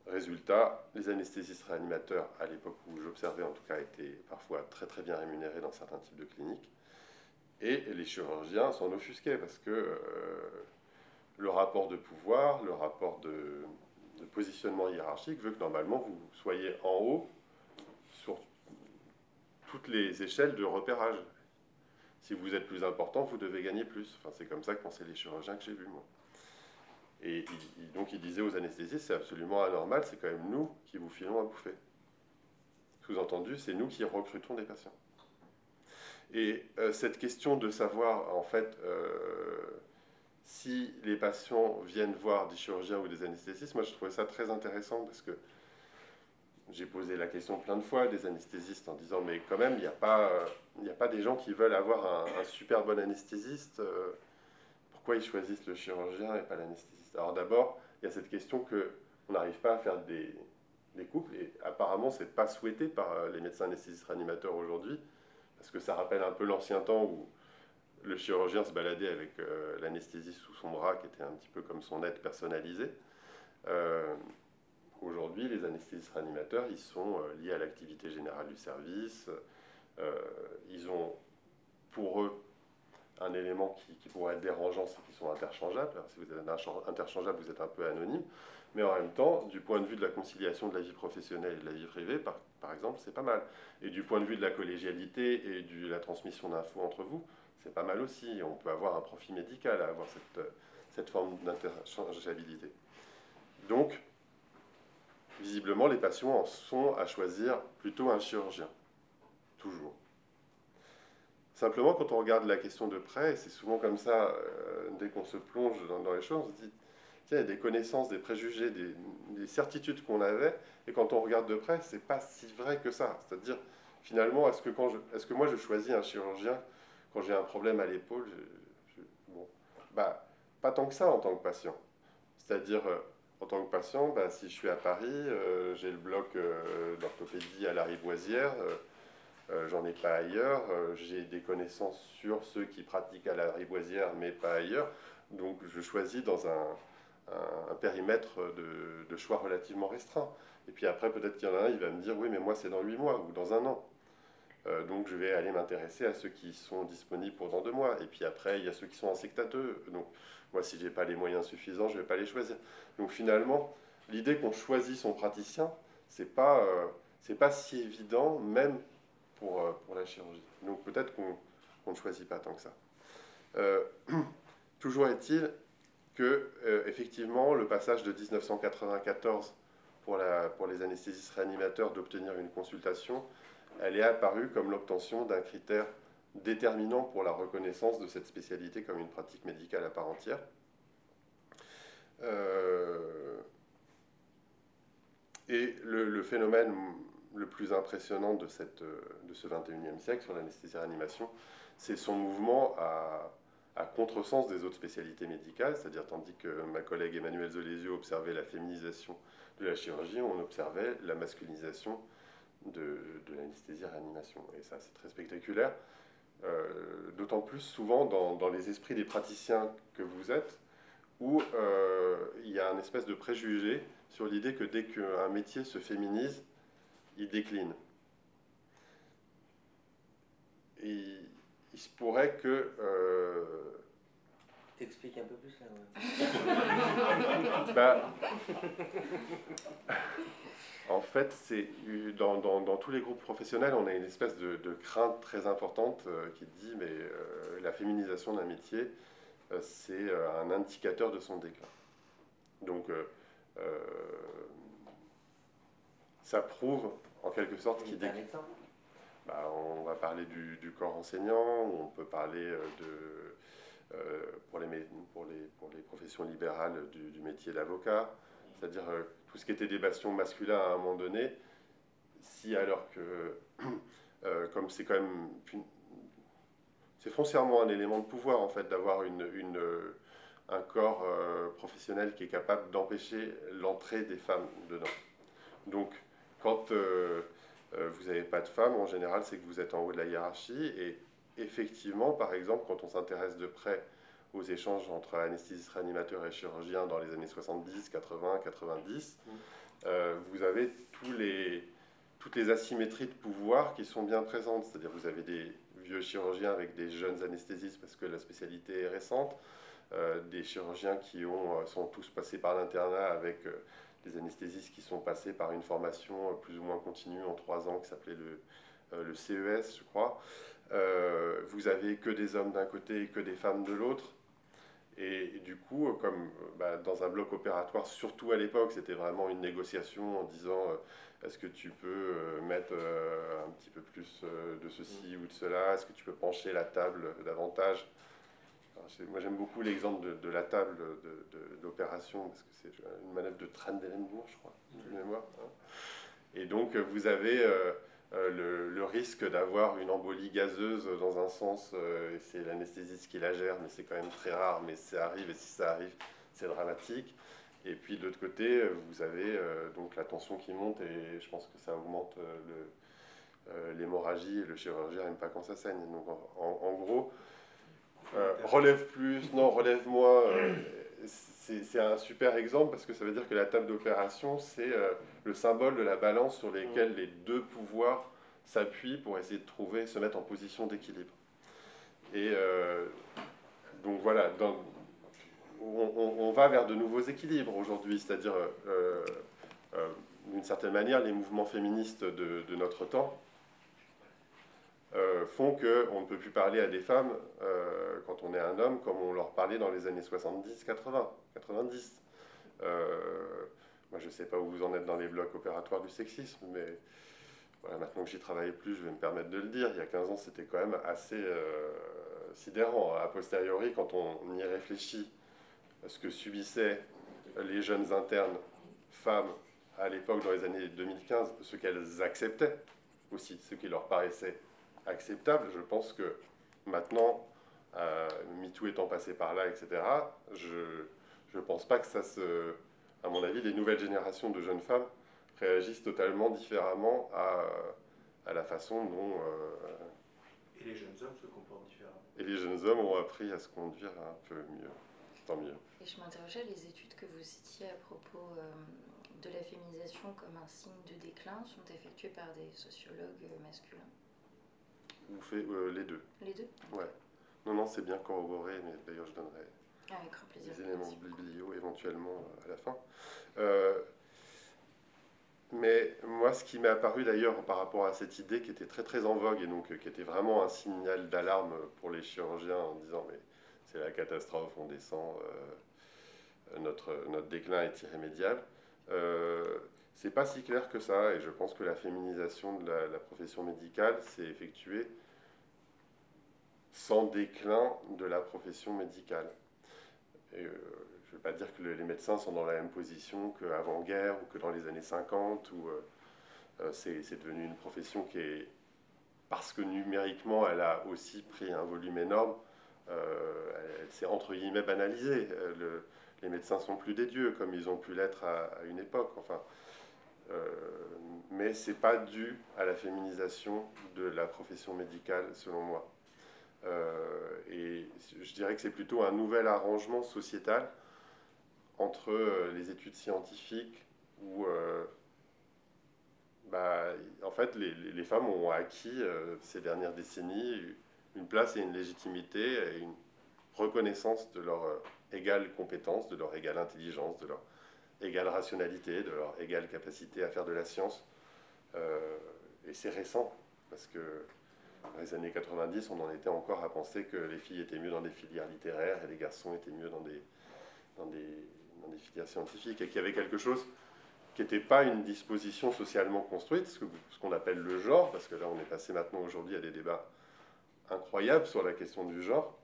Résultat, les anesthésistes réanimateurs, à l'époque où j'observais en tout cas, étaient parfois très très bien rémunérés dans certains types de cliniques. Et les chirurgiens s'en offusquaient parce que le rapport de pouvoir, le rapport de, positionnement hiérarchique veut que normalement vous soyez en haut toutes les échelles de repérage. Si vous êtes plus important, vous devez gagner plus. Enfin, c'est comme ça que pensaient les chirurgiens que j'ai vus, moi. Et donc il disait aux anesthésistes, c'est absolument anormal, c'est quand même nous qui vous filons à bouffer. Sous-entendu, c'est nous qui recrutons des patients. Et euh, cette question de savoir, en fait, euh, si les patients viennent voir des chirurgiens ou des anesthésistes, moi je trouvais ça très intéressant parce que j'ai posé la question plein de fois à des anesthésistes en disant mais quand même il n'y a, pas, a pas des gens qui veulent avoir un, super bon anesthésiste, euh, pourquoi ils choisissent le chirurgien et pas l'anesthésiste? Alors d'abord il y a cette question que on n'arrive pas à faire des, des couples et apparemment c'est pas souhaité par euh, les médecins anesthésistes réanimateurs aujourd'hui parce que ça rappelle un peu l'ancien temps où le chirurgien se baladait avec euh, l'anesthésiste sous son bras, qui était un petit peu comme son aide personnalisée. Euh, aujourd'hui, les anesthésistes réanimateurs, ils sont euh, liés à l'activité générale du service. ils ont pour eux un élément qui, pourrait être dérangeant, c'est qu'ils sont interchangeables. si vous êtes interchangeable, vous êtes un peu anonyme. Mais en même temps, du point de vue de la conciliation de la vie professionnelle et de la vie privée, par, par exemple, c'est pas mal. Et du point de vue de la collégialité et de la transmission d'infos entre vous, c'est pas mal aussi. On peut avoir un profit médical à avoir cette, cette forme d'interchangeabilité. Donc, visiblement, les patients en sont à choisir plutôt un chirurgien. Toujours. Simplement, quand on regarde la question de près, c'est souvent comme ça, euh, dès qu'on se plonge dans, les choses, on se dit, tiens, il y a des connaissances, des préjugés, des, des certitudes qu'on avait, et quand on regarde de près, c'est pas si vrai que ça. C'est-à-dire, finalement, est-ce que moi je choisis un chirurgien quand j'ai un problème à l'épaule, bon, bah, pas tant que ça en tant que patient. C'est-à-dire, euh, en tant que patient, bah, si je suis à Paris, euh, j'ai le bloc euh, d'orthopédie à la Rivoisière, j'en ai pas ailleurs, j'ai des connaissances sur ceux qui pratiquent à la Rivoisière, mais pas ailleurs, donc je choisis dans un, périmètre de, choix relativement restreint. Et puis après, peut-être qu'il y en a un, il va me dire, oui, mais moi, c'est dans 8 mois ou dans un an. Euh, donc je vais aller m'intéresser à ceux qui sont disponibles pour dans deux mois. Et puis après, il y a ceux qui sont en sectateux. Donc moi, si je n'ai pas les moyens suffisants, je ne vais pas les choisir. Donc finalement, l'idée qu'on choisit son praticien, ce n'est pas, euh, pas si évident, même pour, euh, pour la chirurgie. Donc peut-être qu'on ne choisit pas tant que ça. toujours est-il que, effectivement, le passage de 1994 pour, la, pour les anesthésistes réanimateurs d'obtenir une consultation elle est apparue comme l'obtention d'un critère déterminant pour la reconnaissance de cette spécialité comme une pratique médicale à part entière. Euh, et le, phénomène le plus impressionnant de, cette, de ce 21e siècle sur l'anesthésie-réanimation, c'est son mouvement à, contresens des autres spécialités médicales, c'est-à-dire tandis que ma collègue Emmanuel Zolésio observait la féminisation de la chirurgie, on observait la masculinisation de, l'anesthésie-réanimation. Et ça, c'est très spectaculaire. Euh, d'autant plus souvent dans, les esprits des praticiens que vous êtes, où euh, il y a un espèce de préjugé sur l'idée que dès qu'un métier se féminise, il décline. Et il se pourrait que, euh, T'expliques un peu plus là bah, En fait, c'est dans, dans, dans, tous les groupes professionnels, on a une espèce de, de crainte très importante euh, qui dit mais euh, la féminisation d'un métier, euh, c'est un indicateur de son déclin. Donc, ça prouve en quelque sorte qu'il décline. Bah, on va parler du, du, corps enseignant, on peut parler de, pour, les, pour, les, pour les professions libérales du, du métier d'avocat, c'est-à-dire ce qui était des bastions masculins à un moment donné, si alors que, euh, comme c'est quand même, c'est foncièrement un élément de pouvoir en fait d'avoir une, un corps euh, professionnel qui est capable d'empêcher l'entrée des femmes dedans. Donc, quand euh, vous n'avez pas de femmes, en général, c'est que vous êtes en haut de la hiérarchie. Et effectivement, par exemple, quand on s'intéresse de près aux échanges entre anesthésistes, réanimateurs et chirurgiens dans les années 70, 80, 90, vous avez tous les, toutes les asymétries de pouvoir qui sont bien présentes. C'est-à-dire vous avez des vieux chirurgiens avec des jeunes anesthésistes parce que la spécialité est récente, euh, des chirurgiens qui ont, euh, sont tous passés par l'internat avec euh, des anesthésistes qui sont passés par une formation plus ou moins continue en trois ans qui s'appelait le, le CES, je crois. vous avez que des hommes d'un côté et que des femmes de l'autre. Et, du coup, comme euh, bah, dans un bloc opératoire, surtout à l'époque, c'était vraiment une négociation en disant euh, est-ce que tu peux euh, mettre un petit peu plus de ceci ou de cela? Est-ce que tu peux pencher la table davantage? Moi, j'aime beaucoup l'exemple de, la table d'opération parce que c'est une manœuvre de Trendelenburg, je crois, de mémoire. Hein. Et donc, vous avez euh, le, risque d'avoir une embolie gazeuse dans un sens, euh, c'est l'anesthésiste qui la gère, mais c'est quand même très rare, mais ça arrive, et si ça arrive, c'est dramatique. Et puis de l'autre côté, vous avez euh, donc la tension qui monte, et je pense que ça augmente l'hémorragie, et le chirurgien n'aime pas quand ça saigne. Donc en, gros, relève plus, non, relève moins. c'est un super exemple parce que ça veut dire que la table d'opération, c'est le symbole de la balance sur lesquels les deux pouvoirs s'appuient pour essayer de trouver, se mettre en position d'équilibre. Et euh, donc voilà, on, va vers de nouveaux équilibres aujourd'hui, c'est-à-dire, euh, euh, d'une certaine manière, les mouvements féministes de, notre temps font qu'on ne peut plus parler à des femmes quand on est un homme comme on leur parlait dans les années 70, 80, 90. Je ne sais pas où vous en êtes dans les blocs opératoires du sexisme, mais voilà, maintenant que j'y travaille plus, je vais me permettre de le dire. Il y a 15 ans, c'était quand même assez euh, sidérant. A posteriori, quand on y réfléchit ce que subissaient les jeunes internes femmes à l'époque, dans les années 2015, ce qu'elles acceptaient aussi, ce qui leur paraissait acceptable, je pense que maintenant, euh, MeToo étant passé par là, etc., je ne pense pas que ça se à mon avis, les nouvelles générations de jeunes femmes réagissent totalement différemment à, à la façon dont... Euh, et les jeunes hommes se comportent différemment. Et les jeunes hommes ont appris à se conduire un peu mieux. Tant mieux. Et je m'interrogeais, les études que vous citiez à propos euh, de la féminisation comme un signe de déclin sont effectuées par des sociologues masculins Vous faites les deux. Les deux? Ouais. Non, non, c'est bien corroboré, mais d'ailleurs je donnerai avec grand plaisir. Des éléments biblio éventuellement euh, à la fin. Euh, mais moi, ce qui m'est apparu d'ailleurs par rapport à cette idée qui était très très en vogue et donc euh, qui était vraiment un signal d'alarme pour les chirurgiens en disant mais c'est la catastrophe, on descend, notre, notre déclin est irrémédiable. Euh, c'est pas si clair que ça et je pense que la féminisation de la, la profession médicale s'est effectuée sans déclin de la profession médicale. Euh, je ne veux pas dire que les médecins sont dans la même position qu'avant-guerre ou que dans les années 50, où euh, euh, c'est devenu une profession qui est, parce que numériquement, elle a aussi pris un volume énorme, elle, s'est entre guillemets banalisée. les médecins sont plus des dieux comme ils ont pu l'être à, une époque. Enfin, mais c'est pas dû à la féminisation de la profession médicale, selon moi. Euh, et je dirais que c'est plutôt un nouvel arrangement sociétal entre euh, les études scientifiques où euh, bah, en fait les, femmes ont acquis ces dernières décennies une place et une légitimité et une reconnaissance de leur égale compétence, de leur égale intelligence, de leur égale rationalité, de leur égale capacité à faire de la science. Et c'est récent, parce que dans les années 90, on en était encore à penser que les filles étaient mieux dans des filières littéraires et les garçons étaient mieux dans des, dans des, filières scientifiques, et qu'il y avait quelque chose qui n'était pas une disposition socialement construite, ce qu'on appelle le genre, parce que là on est passé maintenant aujourd'hui à des débats incroyables sur la question du genre,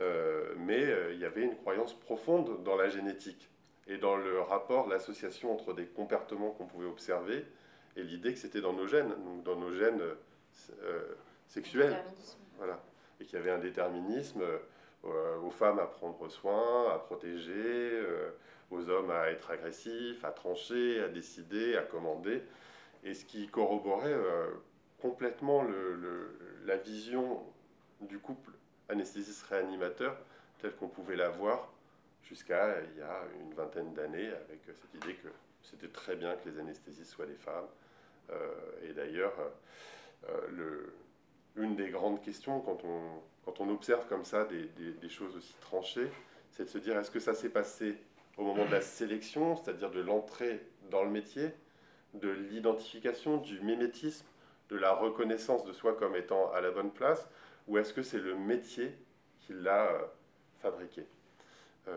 euh, mais euh, il y avait une croyance profonde dans la génétique et dans le rapport, l'association entre des comportements qu'on pouvait observer et l'idée que c'était dans nos gènes, donc dans nos gènes euh, sexuels. Voilà. Et qu'il y avait un déterminisme aux femmes à prendre soin, à protéger, aux hommes à être agressifs, à trancher, à décider, à commander. Et ce qui corroborait complètement le, la vision du couple anesthésiste-réanimateur tel qu'on pouvait la voir jusqu'à il y a une vingtaine d'années avec cette idée que c'était très bien que les anesthésistes soient des femmes. Euh, et d'ailleurs, euh, une des grandes questions quand on, quand on observe comme ça des, des, choses aussi tranchées, c'est de se dire est-ce que ça s'est passé au moment de la sélection, c'est-à-dire de l'entrée dans le métier, de l'identification, du mimétisme, de la reconnaissance de soi comme étant à la bonne place, ou est-ce que c'est le métier qui l'a euh, fabriqué? Euh,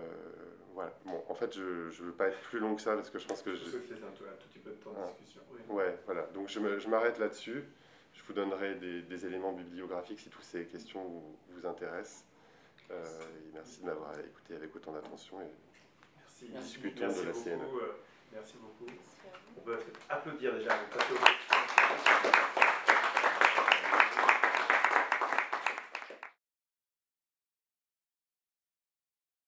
voilà. Bon, en fait, je ne veux pas être plus long que ça parce que je pense que je. Je souhaite laisser un, tout petit peu de temps de ah. discussion. Ouais, voilà. Donc je m'arrête là-dessus. Je vous donnerai des, éléments bibliographiques si toutes ces questions vous, intéressent. Euh, merci de m'avoir écouté avec autant d'attention et merci. discutons de la beaucoup, CNE. merci beaucoup. On peut applaudir déjà.